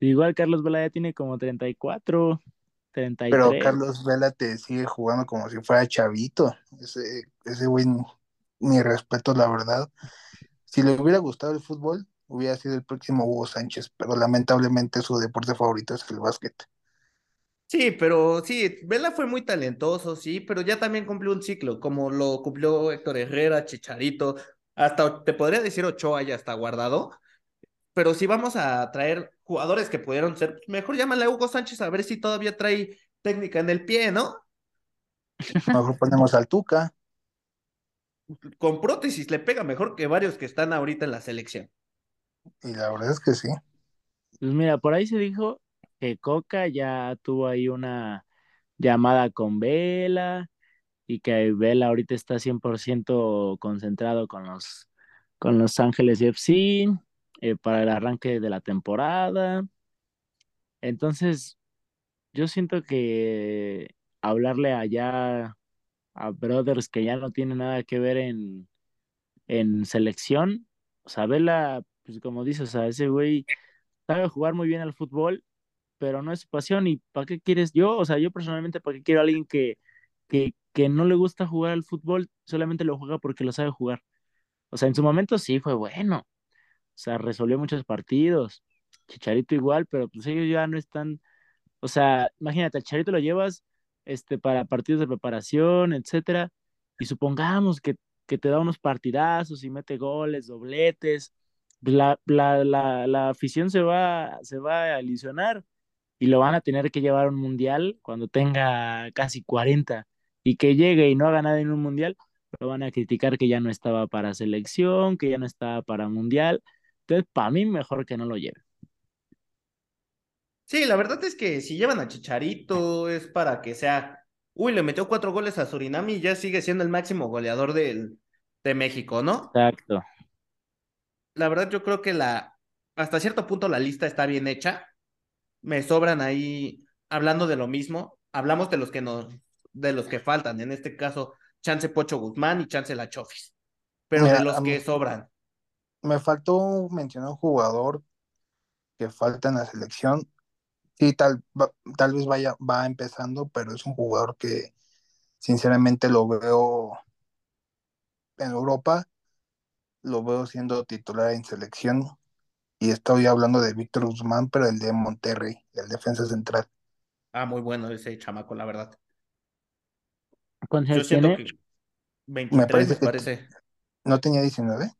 igual Carlos Vela ya tiene como 34, Pero 33. Carlos Vela te sigue jugando como si fuera chavito. Ese, ese güey, mi respeto, la verdad. Si le hubiera gustado el fútbol, hubiera sido el próximo Hugo Sánchez, pero lamentablemente su deporte favorito es el básquet. Sí, pero sí, Vela fue muy talentoso, sí, pero ya también cumplió un ciclo, como lo cumplió Héctor Herrera, Chicharito, hasta te podría decir Ochoa ya está guardado, pero si vamos a traer jugadores que pudieron ser, mejor llámale a Hugo Sánchez a ver si todavía trae técnica en el pie, ¿no? Mejor ponemos al Tuca. Con prótesis le pega mejor que varios que están ahorita en la selección. Y la verdad es que sí. Pues mira, por ahí se dijo que Coca ya tuvo ahí una llamada con Vela y que Vela ahorita está 100% concentrado con los, con los Ángeles FC eh, para el arranque de la temporada. Entonces, yo siento que hablarle allá a brothers que ya no tienen nada que ver en, en selección, o sea, Vela, pues como dices, o sea, ese güey sabe jugar muy bien al fútbol, pero no es su pasión. ¿Y para qué quieres yo? O sea, yo personalmente, ¿para qué quiero a alguien que, que, que no le gusta jugar al fútbol, solamente lo juega porque lo sabe jugar? O sea, en su momento sí fue bueno, o sea, resolvió muchos partidos, Chicharito igual, pero pues ellos ya no están, o sea, imagínate, al Chicharito lo llevas este, para partidos de preparación, etcétera, y supongamos que, que te da unos partidazos y mete goles, dobletes, la, la, la, la afición se va, se va a ilusionar y lo van a tener que llevar a un mundial cuando tenga casi 40 y que llegue y no haga nada en un mundial, lo van a criticar que ya no estaba para selección, que ya no estaba para mundial. Entonces, para mí, mejor que no lo lleve. Sí, la verdad es que si llevan a Chicharito es para que sea, uy, le metió cuatro goles a Surinam y ya sigue siendo el máximo goleador del, de México, ¿no? Exacto. La verdad yo creo que la, hasta cierto punto la lista está bien hecha, me sobran ahí, hablando de lo mismo, hablamos de los que nos, de los que faltan, en este caso, Chance Pocho Guzmán y Chance La Chofis, pero Mira, de los que mí- sobran. Me faltó mencionar un jugador que falta en la selección. Sí, tal, va- tal vez vaya, va empezando, pero es un jugador que sinceramente lo veo en Europa, lo veo siendo titular en selección. Y estoy hablando de Víctor Guzmán, pero el de Monterrey, el defensa central. Ah, muy bueno ese chamaco, la verdad. ¿Cuántos Yo años siento tiene? que 23 parece me que- parece. ¿No tenía 19?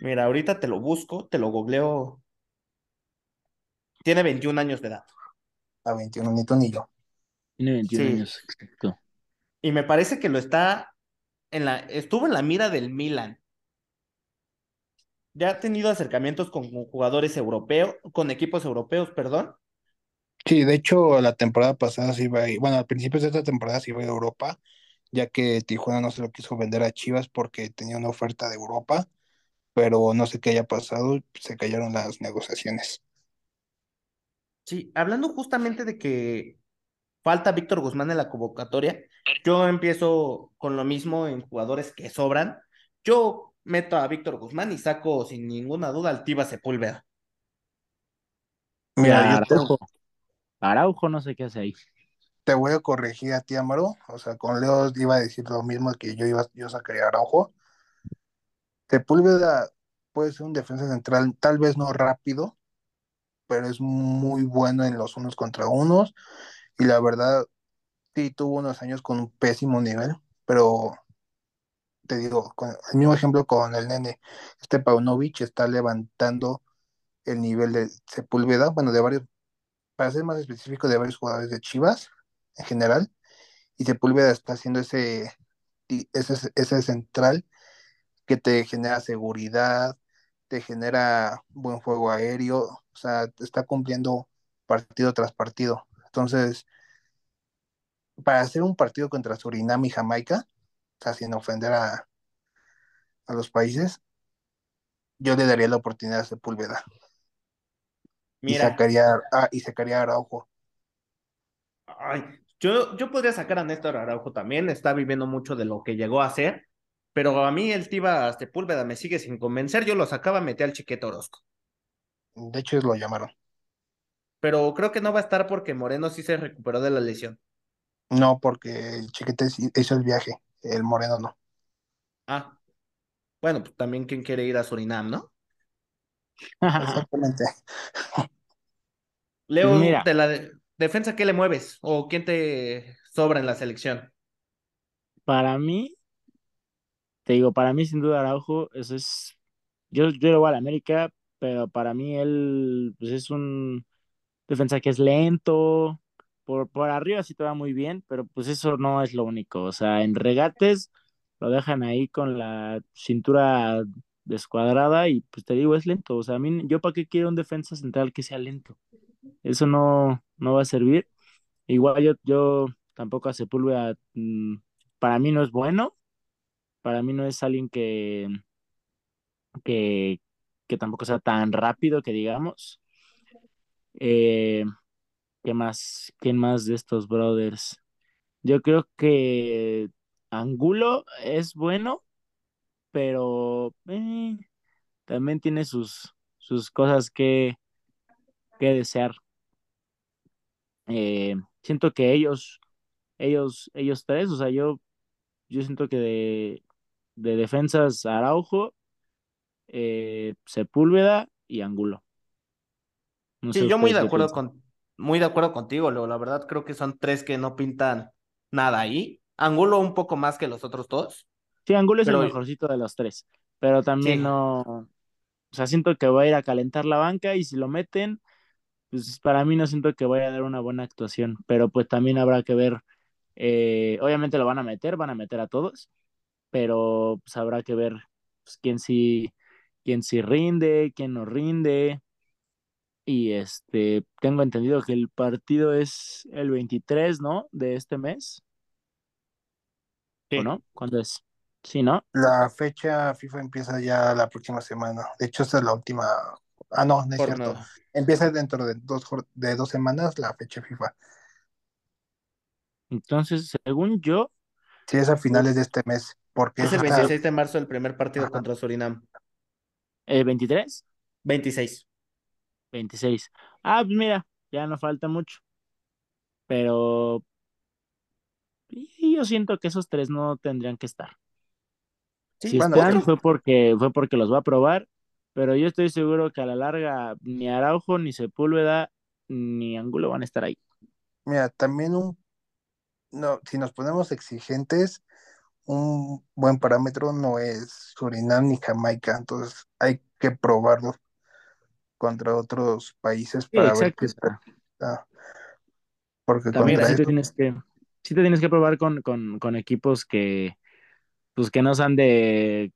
Mira, ahorita te lo busco, te lo googleo. Tiene 21 años de edad. A 21, ni tú ni yo. Tiene 21 Sí. años, exacto. Y me parece que lo está en la, estuvo en la mira del Milan. Ya ha tenido acercamientos con jugadores europeos, con equipos europeos, perdón. Sí, de hecho, la temporada pasada se iba a ir, bueno, a principios de esta temporada se iba a ir a Europa, ya que Tijuana no se lo quiso vender a Chivas porque tenía una oferta de Europa, pero no sé qué haya pasado, se cayeron las negociaciones. Sí, hablando justamente de que falta Víctor Guzmán en la convocatoria, yo empiezo con lo mismo en jugadores que sobran. Yo meto a Víctor Guzmán y saco sin ninguna duda al Tiva Sepúlveda. Mira, te, Araujo. Araujo no sé qué hace ahí. te voy a corregir a ti, Amaro, o sea, con Leo iba a decir lo mismo que yo iba, yo sacaría a Araujo. Sepúlveda puede ser un defensa central, tal vez no rápido, pero es muy bueno en los unos contra unos, y la verdad, sí tuvo unos años con un pésimo nivel, pero te digo, con el mismo ejemplo con el nene, este Paunovic está levantando el nivel de Sepúlveda, bueno, de varios, para ser más específico, de varios jugadores de Chivas en general, y Sepúlveda está haciendo ese, ese, ese central que te genera seguridad, te genera buen juego aéreo, o sea, está cumpliendo partido tras partido. Entonces, para hacer un partido contra Surinam y Jamaica, o sea, sin ofender a, a los países, yo le daría la oportunidad a Sepúlveda. Y Mira, sacaría, ah, y sacaría a Araujo. ay, yo, yo podría sacar a Néstor Araujo también, está viviendo mucho de lo que llegó a ser, pero a mí el Tiva Sepúlveda me sigue sin convencer, yo lo sacaba, metí al Chiquete Orozco. De hecho, lo llamaron. Pero creo que no va a estar porque Moreno sí se recuperó de la lesión. No, porque el chiquete sí hizo el viaje, el moreno no. Ah, bueno, pues también quien quiere ir a Surinam, ¿no? Exactamente. Leo, Pues mira. de la de- defensa, ¿qué le mueves? ¿O quién te sobra en la selección? Para mí, te digo, para mí sin duda Araujo, eso es, yo, yo le voy a la América, pero para mí él pues es un defensa que es lento, por, por arriba sí te va muy bien, pero pues eso no es lo único, o sea, en regates lo dejan ahí con la cintura descuadrada y pues te digo, es lento, o sea, a mí, yo para qué quiero un defensa central que sea lento, eso no, no va a servir, igual yo, yo tampoco a Sepúlveda, mm, para mí no es bueno, para mí no es alguien que, que, que tampoco sea tan rápido que digamos. Eh, ¿qué más? ¿Quién más de estos brothers? Yo creo que Angulo es bueno, pero eh, también tiene sus, sus cosas que, que desear. Eh, siento que ellos, ellos, ellos tres, o sea, yo, yo siento que de, de defensas Araujo, Sepúlveda y Angulo. No Sí, yo muy de acuerdo con, muy de acuerdo contigo, Leo. La verdad creo que son tres que no pintan nada ahí. Angulo un poco más que los otros dos, Sí, Angulo es el mejorcito de los tres, pero también sí, no, o sea, siento que va a ir a calentar la banca y si lo meten, pues para mí no siento que vaya a dar una buena actuación, pero pues también habrá que ver, eh, obviamente lo van a meter, van a meter a todos, pero pues habrá que ver pues, quién sí, quién sí rinde, quién no rinde, y este, tengo entendido que el partido es el 23, ¿no? De este mes, ¿o sí. no? ¿Cuándo es? Sí, ¿no? La fecha FIFA empieza ya la próxima semana. De hecho, esta es la última Ah, no, no es Por cierto. nada. Empieza dentro de dos, de dos semanas la fecha FIFA. Entonces, según yo, Sí, es a finales de este mes, porque Es es el hasta- 26 de marzo el primer partido Ajá. contra Surinam. eh, 23, 26. 26. Ah, pues mira, ya no falta mucho. Pero y yo siento que esos tres no tendrían que estar. Sí, si bueno, están fue porque fue porque los va a probar, pero yo estoy seguro que a la larga ni Araujo, ni Sepúlveda, ni Angulo van a estar ahí. Mira, también un, no, si nos ponemos exigentes, un buen parámetro no es Surinam ni Jamaica, entonces hay que probarlo contra otros países Sí, para ver exacto. qué está. Porque también contra sí te tienes que, sí te tienes que probar con, con, con equipos que, pues que no sean de,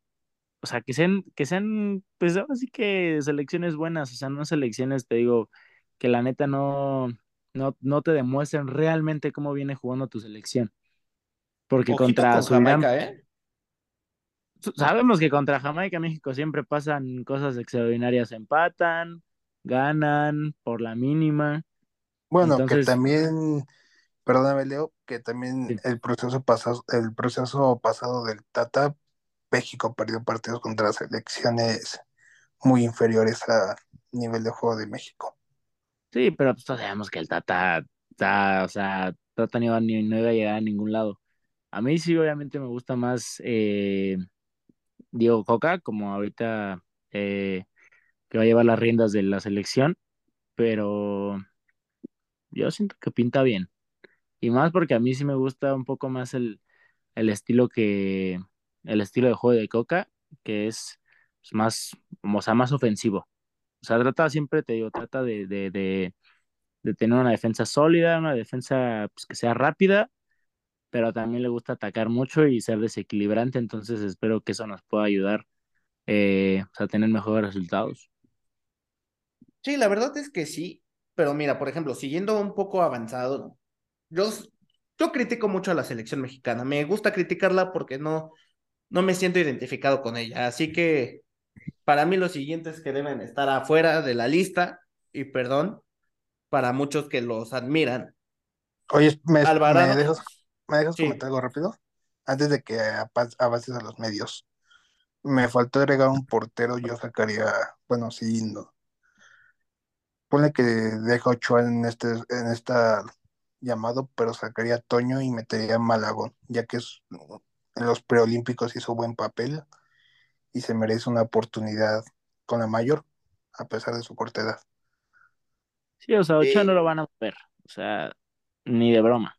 o sea, que sean, que sean, pues ahora sí que selecciones buenas, o sea, no selecciones, te digo, que la neta no, no, no te demuestren realmente cómo viene jugando tu selección. Porque Ojito contra con Jamaica, ¿eh? Sabemos que contra Jamaica, México siempre pasan cosas extraordinarias, empatan, ganan por la mínima. bueno, que también, perdóname Leo, que también Sí. el proceso pasado, el proceso pasado del Tata, México perdió partidos contra selecciones muy inferiores a nivel de juego de México. sí, pero pues todos sabemos que el Tata, está, o sea, Tata no iba, ni, no iba a llegar a ningún lado. A mí sí, obviamente me gusta más eh, Diego Coca, como ahorita eh, que va a llevar las riendas de la selección, pero yo siento que pinta bien. Y más porque a mí sí me gusta un poco más el, el estilo que, el estilo de juego de Coca, que es pues, más, o sea, más ofensivo. O sea, trata siempre, te digo, trata de, de, de, tener una defensa sólida, una defensa pues, que sea rápida, pero también le gusta atacar mucho y ser desequilibrante, entonces espero que eso nos pueda ayudar eh, a tener mejores resultados. Sí, la verdad es que sí, pero mira, por ejemplo, siguiendo un poco avanzado, yo, yo critico mucho a la selección mexicana, me gusta criticarla porque no, no me siento identificado con ella, así que para mí los siguientes que deben estar afuera de la lista, y perdón, para muchos que los admiran, Oye, ¿me, Alvarado. me dejas, me dejas Sí. comentar algo rápido? Antes de que avances a los medios. Me faltó agregar un portero, yo sacaría, bueno, sí, no. Ponle que deja Ochoa en este, en esta llamado, pero sacaría a Toño y metería a Malagón, ya que es, en los preolímpicos hizo buen papel y se merece una oportunidad con la mayor, a pesar de su corta edad. Sí, o sea, Ochoa no lo van a mover, o sea, ni de broma.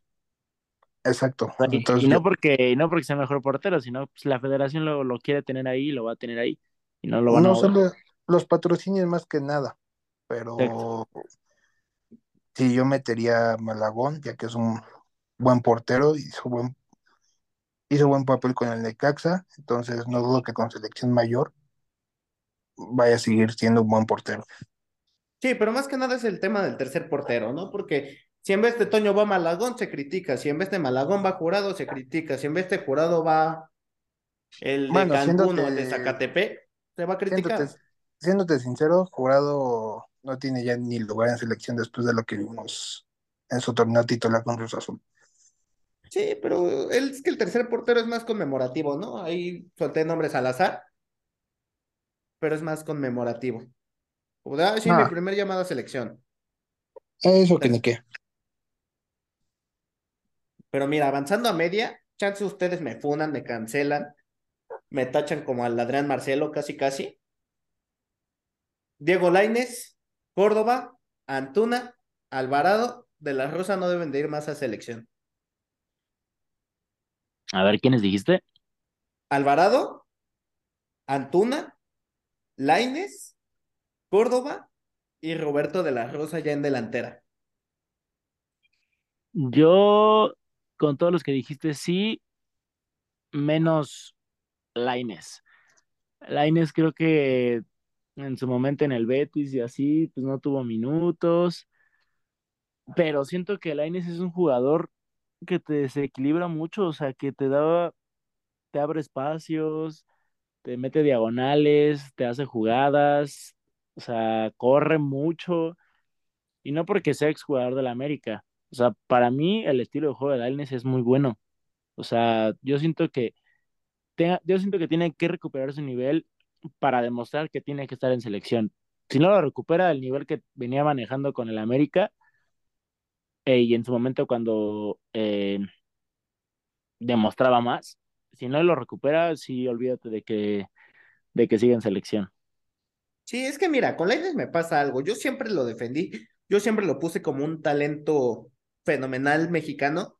Exacto. O sea, y, Entonces, y no porque, no porque sea mejor portero, sino pues la federación lo, lo quiere tener ahí y lo va a tener ahí. Y no lo van a no mover. solo los patrocinios más que nada, pero Exacto. sí, yo metería a Malagón, ya que es un buen portero, hizo buen, hizo buen papel con el Necaxa, entonces no dudo que con selección mayor vaya a seguir siendo un buen portero. Sí, pero más que nada es el tema del tercer portero, ¿no? Porque si en vez de Toño va Malagón, se critica. Si en vez de Malagón va Jurado, se critica. Si en vez de Jurado va el de Bueno, Cancún o el de Zacatepec, se va a criticar. Siéndote, siéndote sincero, Jurado no tiene ya ni lugar en selección después de lo que vimos en su torneo titular con Cruz Azul. Sí, pero él, es que el tercer portero es más conmemorativo, ¿no? Ahí solté nombres al azar, pero es más conmemorativo. De, ah, sí, mi Ah. primer llamado a selección. Eso que ni qué. Pero mira, avanzando a media, chance ustedes me funan, me cancelan, me tachan como al Adrián Marcelo, casi casi. Diego Lainez, Córdoba, Antuna, Alvarado, de la Rosa no deben de ir más a selección. A ver, ¿quiénes dijiste? Alvarado, Antuna, Lainez, Córdoba y Roberto de la Rosa ya en delantera. Yo, con todos los que dijiste, sí, menos Laines. Laines creo que en su momento en el Betis y así, pues no tuvo minutos, pero siento que Laines es un jugador que te desequilibra mucho, o sea, que te da, te abre espacios, te mete diagonales, te hace jugadas, O sea, corre mucho y no porque sea exjugador de la América. O sea, para mí el estilo de juego de Lainez es muy bueno. O sea, yo siento que yo siento que tiene que recuperar su nivel para demostrar que tiene que estar en selección. Si no lo recupera el nivel que venía manejando con el América, eh, y en su momento cuando eh, demostraba más, si no lo recupera, sí olvídate de que, de que siga en selección. Sí, es que mira, con Lainez me pasa algo. Yo siempre lo defendí, yo siempre lo puse como un talento fenomenal mexicano,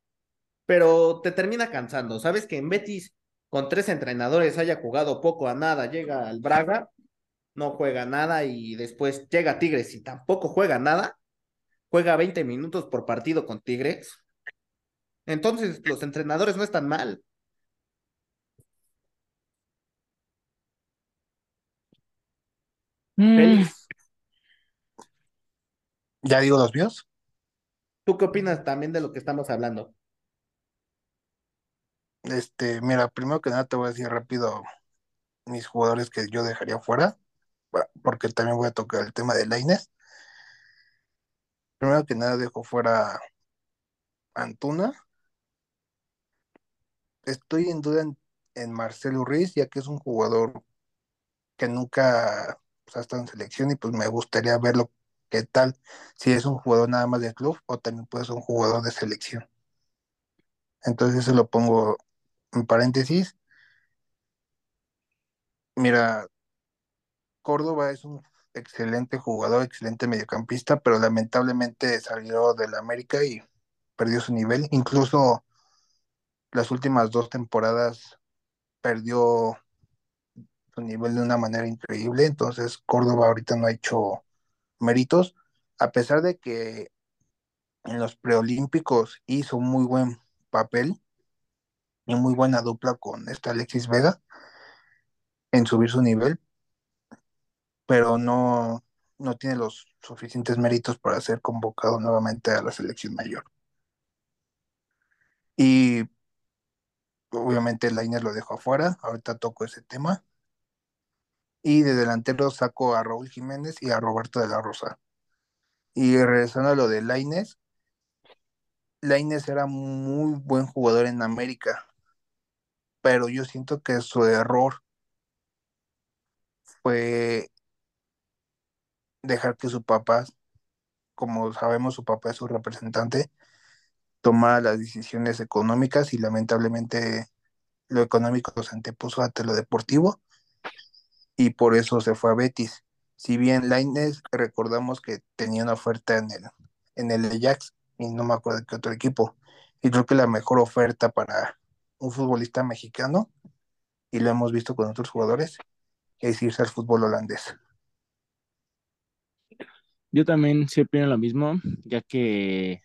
pero te termina cansando. Sabes que en Betis, con tres entrenadores, haya jugado poco a nada, llega al Braga, no juega nada y después llega a Tigres y tampoco juega nada. Juega 20 minutos por partido con Tigres. Entonces, los entrenadores no están mal. Mm. ¿Ya digo los míos? ¿Tú qué opinas también de lo que estamos hablando? Este, mira, primero que nada te voy a decir rápido mis jugadores que yo dejaría fuera, porque también voy a tocar el tema de Laines. Primero que nada dejo fuera Antuna. Estoy en duda en, Marcelo Ruiz, ya que es un jugador que nunca pues, ha estado en selección y pues me gustaría verlo qué tal, si es un jugador nada más de club o también puede ser un jugador de selección. Entonces eso lo pongo en paréntesis. Mira, Córdoba es un excelente jugador, excelente mediocampista, pero lamentablemente salió del América y perdió su nivel. Incluso las últimas dos temporadas perdió su nivel de una manera increíble. Entonces Córdoba ahorita no ha hecho méritos, a pesar de que en los preolímpicos hizo muy buen papel y muy buena dupla con esta Alexis Vega en subir su nivel, pero no, no tiene los suficientes méritos para ser convocado nuevamente a la selección mayor. Y obviamente Lainer lo dejó afuera, ahorita toco ese tema. Y de delantero saco a Raúl Jiménez y a Roberto de la Rosa. Y regresando a lo de Laines, Laines era muy buen jugador en América, pero yo siento que su error fue dejar que su papá, como sabemos, su papá es su representante, tomara las decisiones económicas y lamentablemente lo económico se antepuso ante lo deportivo y por eso se fue a Betis. Si bien Lainez recordamos que tenía una oferta en el, en el Ajax y no me acuerdo qué otro equipo, y creo que la mejor oferta para un futbolista mexicano, y lo hemos visto con otros jugadores, es irse al fútbol holandés. Yo también sí opino lo mismo, ya que,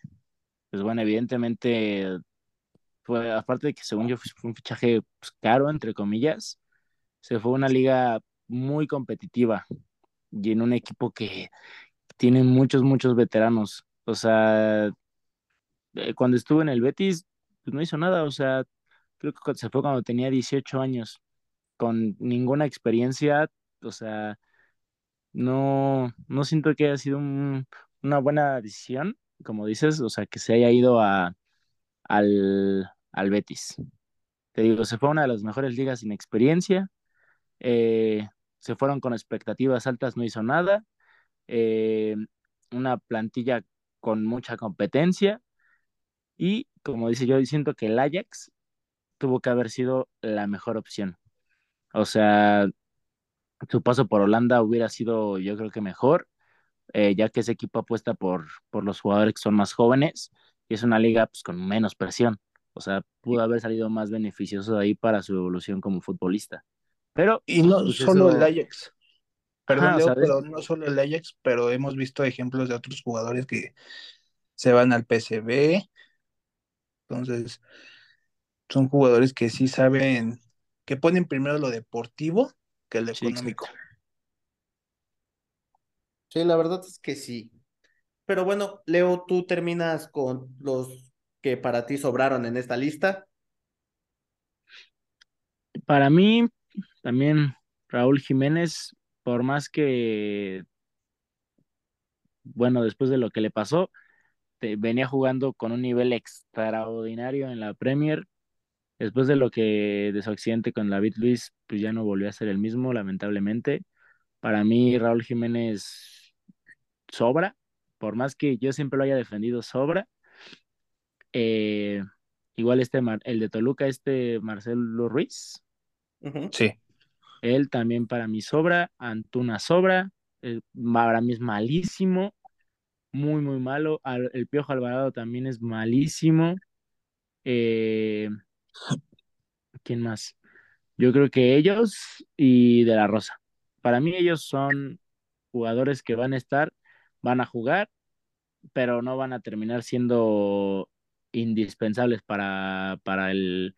pues bueno, evidentemente, fue, aparte de que según yo fue un fichaje pues, caro, entre comillas, se fue a una liga muy competitiva y en un equipo que tiene muchos, muchos veteranos. O sea, eh, cuando estuvo en el Betis, pues no hizo nada, o sea, creo que se fue cuando tenía 18 años, con ninguna experiencia, o sea, no, no siento que haya sido una buena decisión, como dices, o sea, que se haya ido a, al, al Betis. Te digo, se fue a una de las mejores ligas sin experiencia, eh, se fueron con expectativas altas, no hizo nada, eh, una plantilla con mucha competencia y, como dice yo, siento que el Ajax tuvo que haber sido la mejor opción. O sea, su paso por Holanda hubiera sido, yo creo que mejor, eh, ya que ese equipo apuesta por, por los jugadores que son más jóvenes y es una liga pues, con menos presión. O sea, pudo haber salido más beneficioso de ahí para su evolución como futbolista. Pero, y no pues, solo el Ajax. Perdón, pero no solo el Ajax, pero hemos visto ejemplos de otros jugadores que se van al PCB. Entonces, son jugadores que sí saben, que ponen primero lo deportivo que el económico. Sí, la verdad es que sí. Pero bueno, Leo, tú terminas con los que para ti sobraron en esta lista. Para mí, también Raúl Jiménez, por más que bueno, después de lo que le pasó, venía jugando con un nivel extraordinario en la Premier. Después de lo que de su accidente con David Luis, pues ya no volvió a ser el mismo, lamentablemente. Para mí, Raúl Jiménez sobra, por más que yo siempre lo haya defendido, sobra. Eh, igual este, el de Toluca, este Marcelo Ruiz. Sí. Él también para mí sobra, Antuna sobra, para mí es malísimo, muy, muy malo. El Piojo Alvarado también es malísimo. Eh, ¿Quién más? Yo creo que ellos y De La Rosa. Para mí ellos son jugadores que van a estar, van a jugar, pero no van a terminar siendo indispensables para, para, el,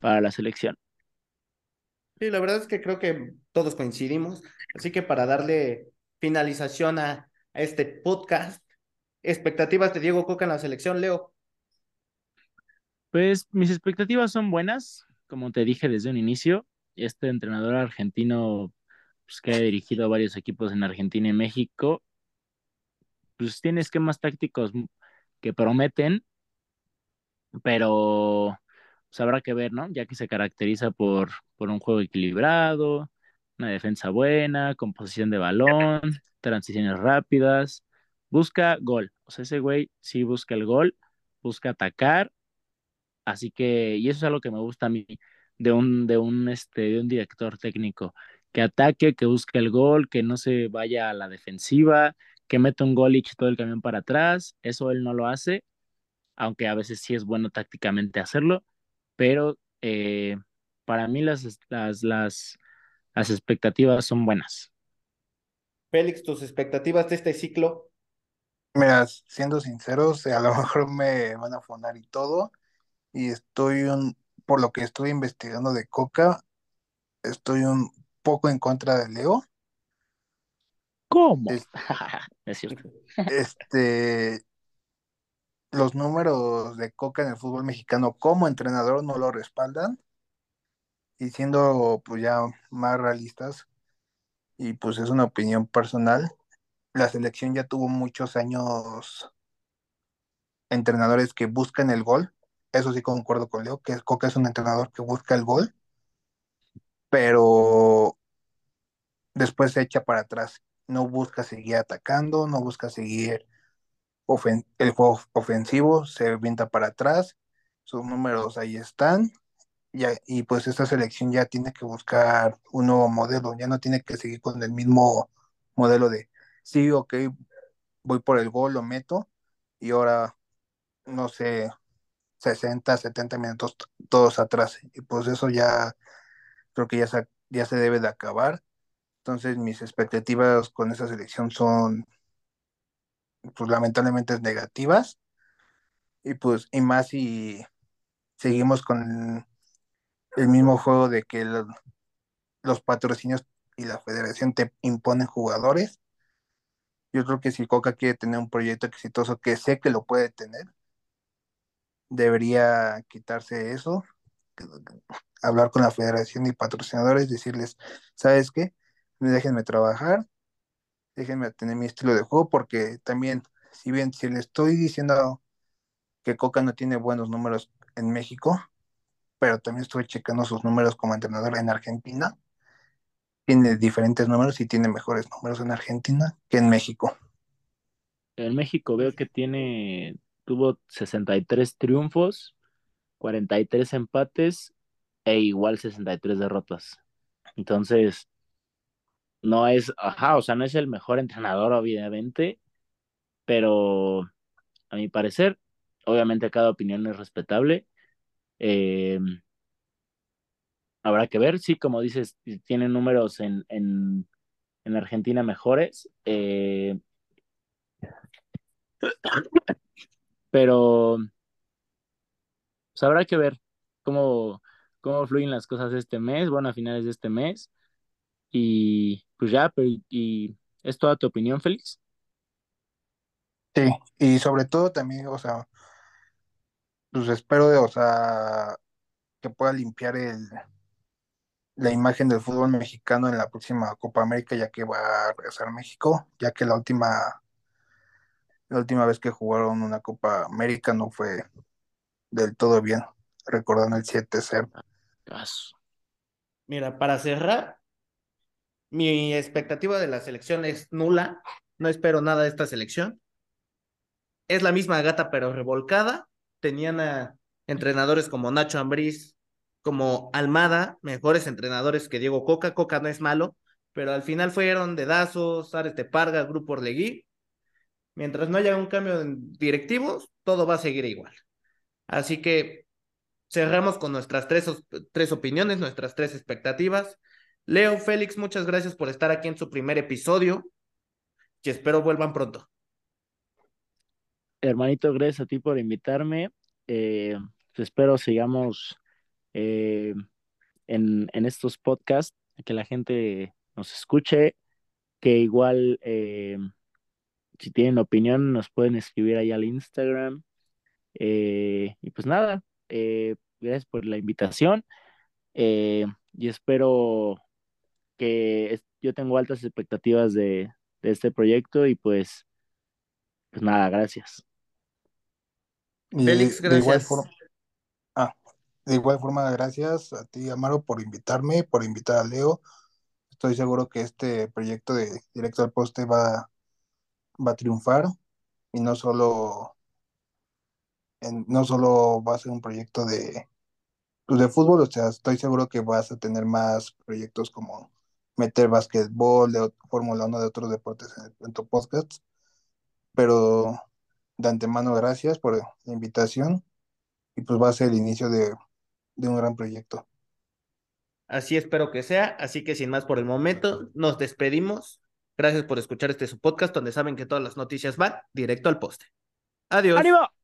para la selección. Sí, la verdad es que creo que todos coincidimos. Así que para darle finalización a, este podcast, expectativas de Diego Coca en la selección, Leo. Pues mis expectativas son buenas, como te dije desde un inicio. Este entrenador argentino, pues, que ha dirigido varios equipos en Argentina y México, pues tiene esquemas tácticos que prometen, pero pues, habrá que ver, ¿no? Ya que se caracteriza por, por un juego equilibrado, una defensa buena, composición de balón, transiciones rápidas, busca gol. O sea, ese güey sí busca el gol, busca atacar. Así que, y eso es algo que me gusta a mí de un, de un, este, de un director técnico, que ataque, que busque el gol, que no se vaya a la defensiva, que meta un gol y eche todo el camión para atrás. Eso él no lo hace, aunque a veces sí es bueno tácticamente hacerlo, pero eh, para mí las, las, las, las expectativas son buenas. Félix, tus expectativas de este ciclo. Mira, siendo sinceros, a lo mejor me van a fonar y todo, y estoy un, por lo que estoy investigando de Coca, estoy un poco en contra de Leo. ¿Cómo? Es, cierto. Este, los números de Coca en el fútbol mexicano como entrenador no lo respaldan. Y siendo pues ya más realistas, y pues es una opinión personal, la selección ya tuvo muchos años entrenadores que buscan el gol. Eso sí concuerdo con Leo, que Coca es un entrenador que busca el gol, pero después se echa para atrás. No busca seguir atacando, no busca seguir el juego ofensivo, se vienta para atrás, sus números ahí están, y pues esta selección ya tiene que buscar un nuevo modelo, ya no tiene que seguir con el mismo modelo de, sí, ok, voy por el gol, lo meto, y ahora, no sé, 60, 70 minutos todos atrás, y pues eso ya creo que ya se, ya se debe de acabar. Entonces mis expectativas con esa selección son, pues lamentablemente negativas, y pues, y más si seguimos con el mismo juego de que los patrocinios y la federación te imponen jugadores. Yo creo que si Coca quiere tener un proyecto exitoso, que sé que lo puede tener, debería quitarse eso, hablar con la federación y patrocinadores, decirles, ¿sabes qué? Déjenme trabajar, déjenme tener mi estilo de juego, porque también, si bien si le estoy diciendo que Coca no tiene buenos números en México, pero también estuve checando sus números como entrenador en Argentina. Tiene diferentes números y tiene mejores números en Argentina que en México. En México veo que tiene, tuvo 63 triunfos, 43 empates e igual 63 derrotas. Entonces, no es, ajá, o sea, no es el mejor entrenador, obviamente, pero a mi parecer, obviamente cada opinión es respetable, eh, habrá que ver, sí, como dices, tienen números en, en, en Argentina mejores. Eh, pero pues habrá que ver cómo, cómo fluyen las cosas este mes, bueno, a finales de este mes. Y pues ya, pero, y ¿es toda tu opinión, Félix? Sí, y sobre todo también, o sea, pues espero, de, o sea, que pueda limpiar el, la imagen del fútbol mexicano en la próxima Copa América, ya que va a regresar México, ya que la última la última vez que jugaron una Copa América no fue del todo bien, recordando el 7-0. Mira, para cerrar, mi expectativa de la selección es nula. No espero nada de esta selección. Es la misma gata, pero revolcada. Tenían a entrenadores como Nacho Ambriz, como Almada, mejores entrenadores que Diego Coca. Coca no es malo, pero al final fueron dedazos, Ares de Parga, Grupo Orlegui. Mientras no haya un cambio en directivos, todo va a seguir igual. Así que cerramos con nuestras tres, tres opiniones, nuestras tres expectativas. Leo, Félix, muchas gracias por estar aquí en su primer episodio y espero vuelvan pronto. Hermanito, gracias a ti por invitarme. Eh, pues espero sigamos eh, en, en, estos podcasts, que la gente nos escuche, que igual eh, si tienen opinión nos pueden escribir ahí al Instagram. y pues nada, gracias por la invitación y espero que yo tengo altas expectativas de, este proyecto y pues, pues nada, gracias. Félix, gracias. De igual, forma, ah, de igual forma, gracias a ti, Amaro, por invitarme, por invitar a Leo. Estoy seguro que este proyecto de Directo al Poste va, va a triunfar y no solo, no solo va a ser un proyecto de, pues, de fútbol, o sea, estoy seguro que vas a tener más proyectos como meter básquetbol, de Fórmula 1, de otros deportes en, tu podcast. Pero de antemano, gracias por la invitación y pues va a ser el inicio de, de un gran proyecto. Así espero que sea. Así que sin más por el momento, nos despedimos. Gracias por escuchar este su podcast donde saben que todas las noticias van directo al poste. Adiós. ¡Ánimo!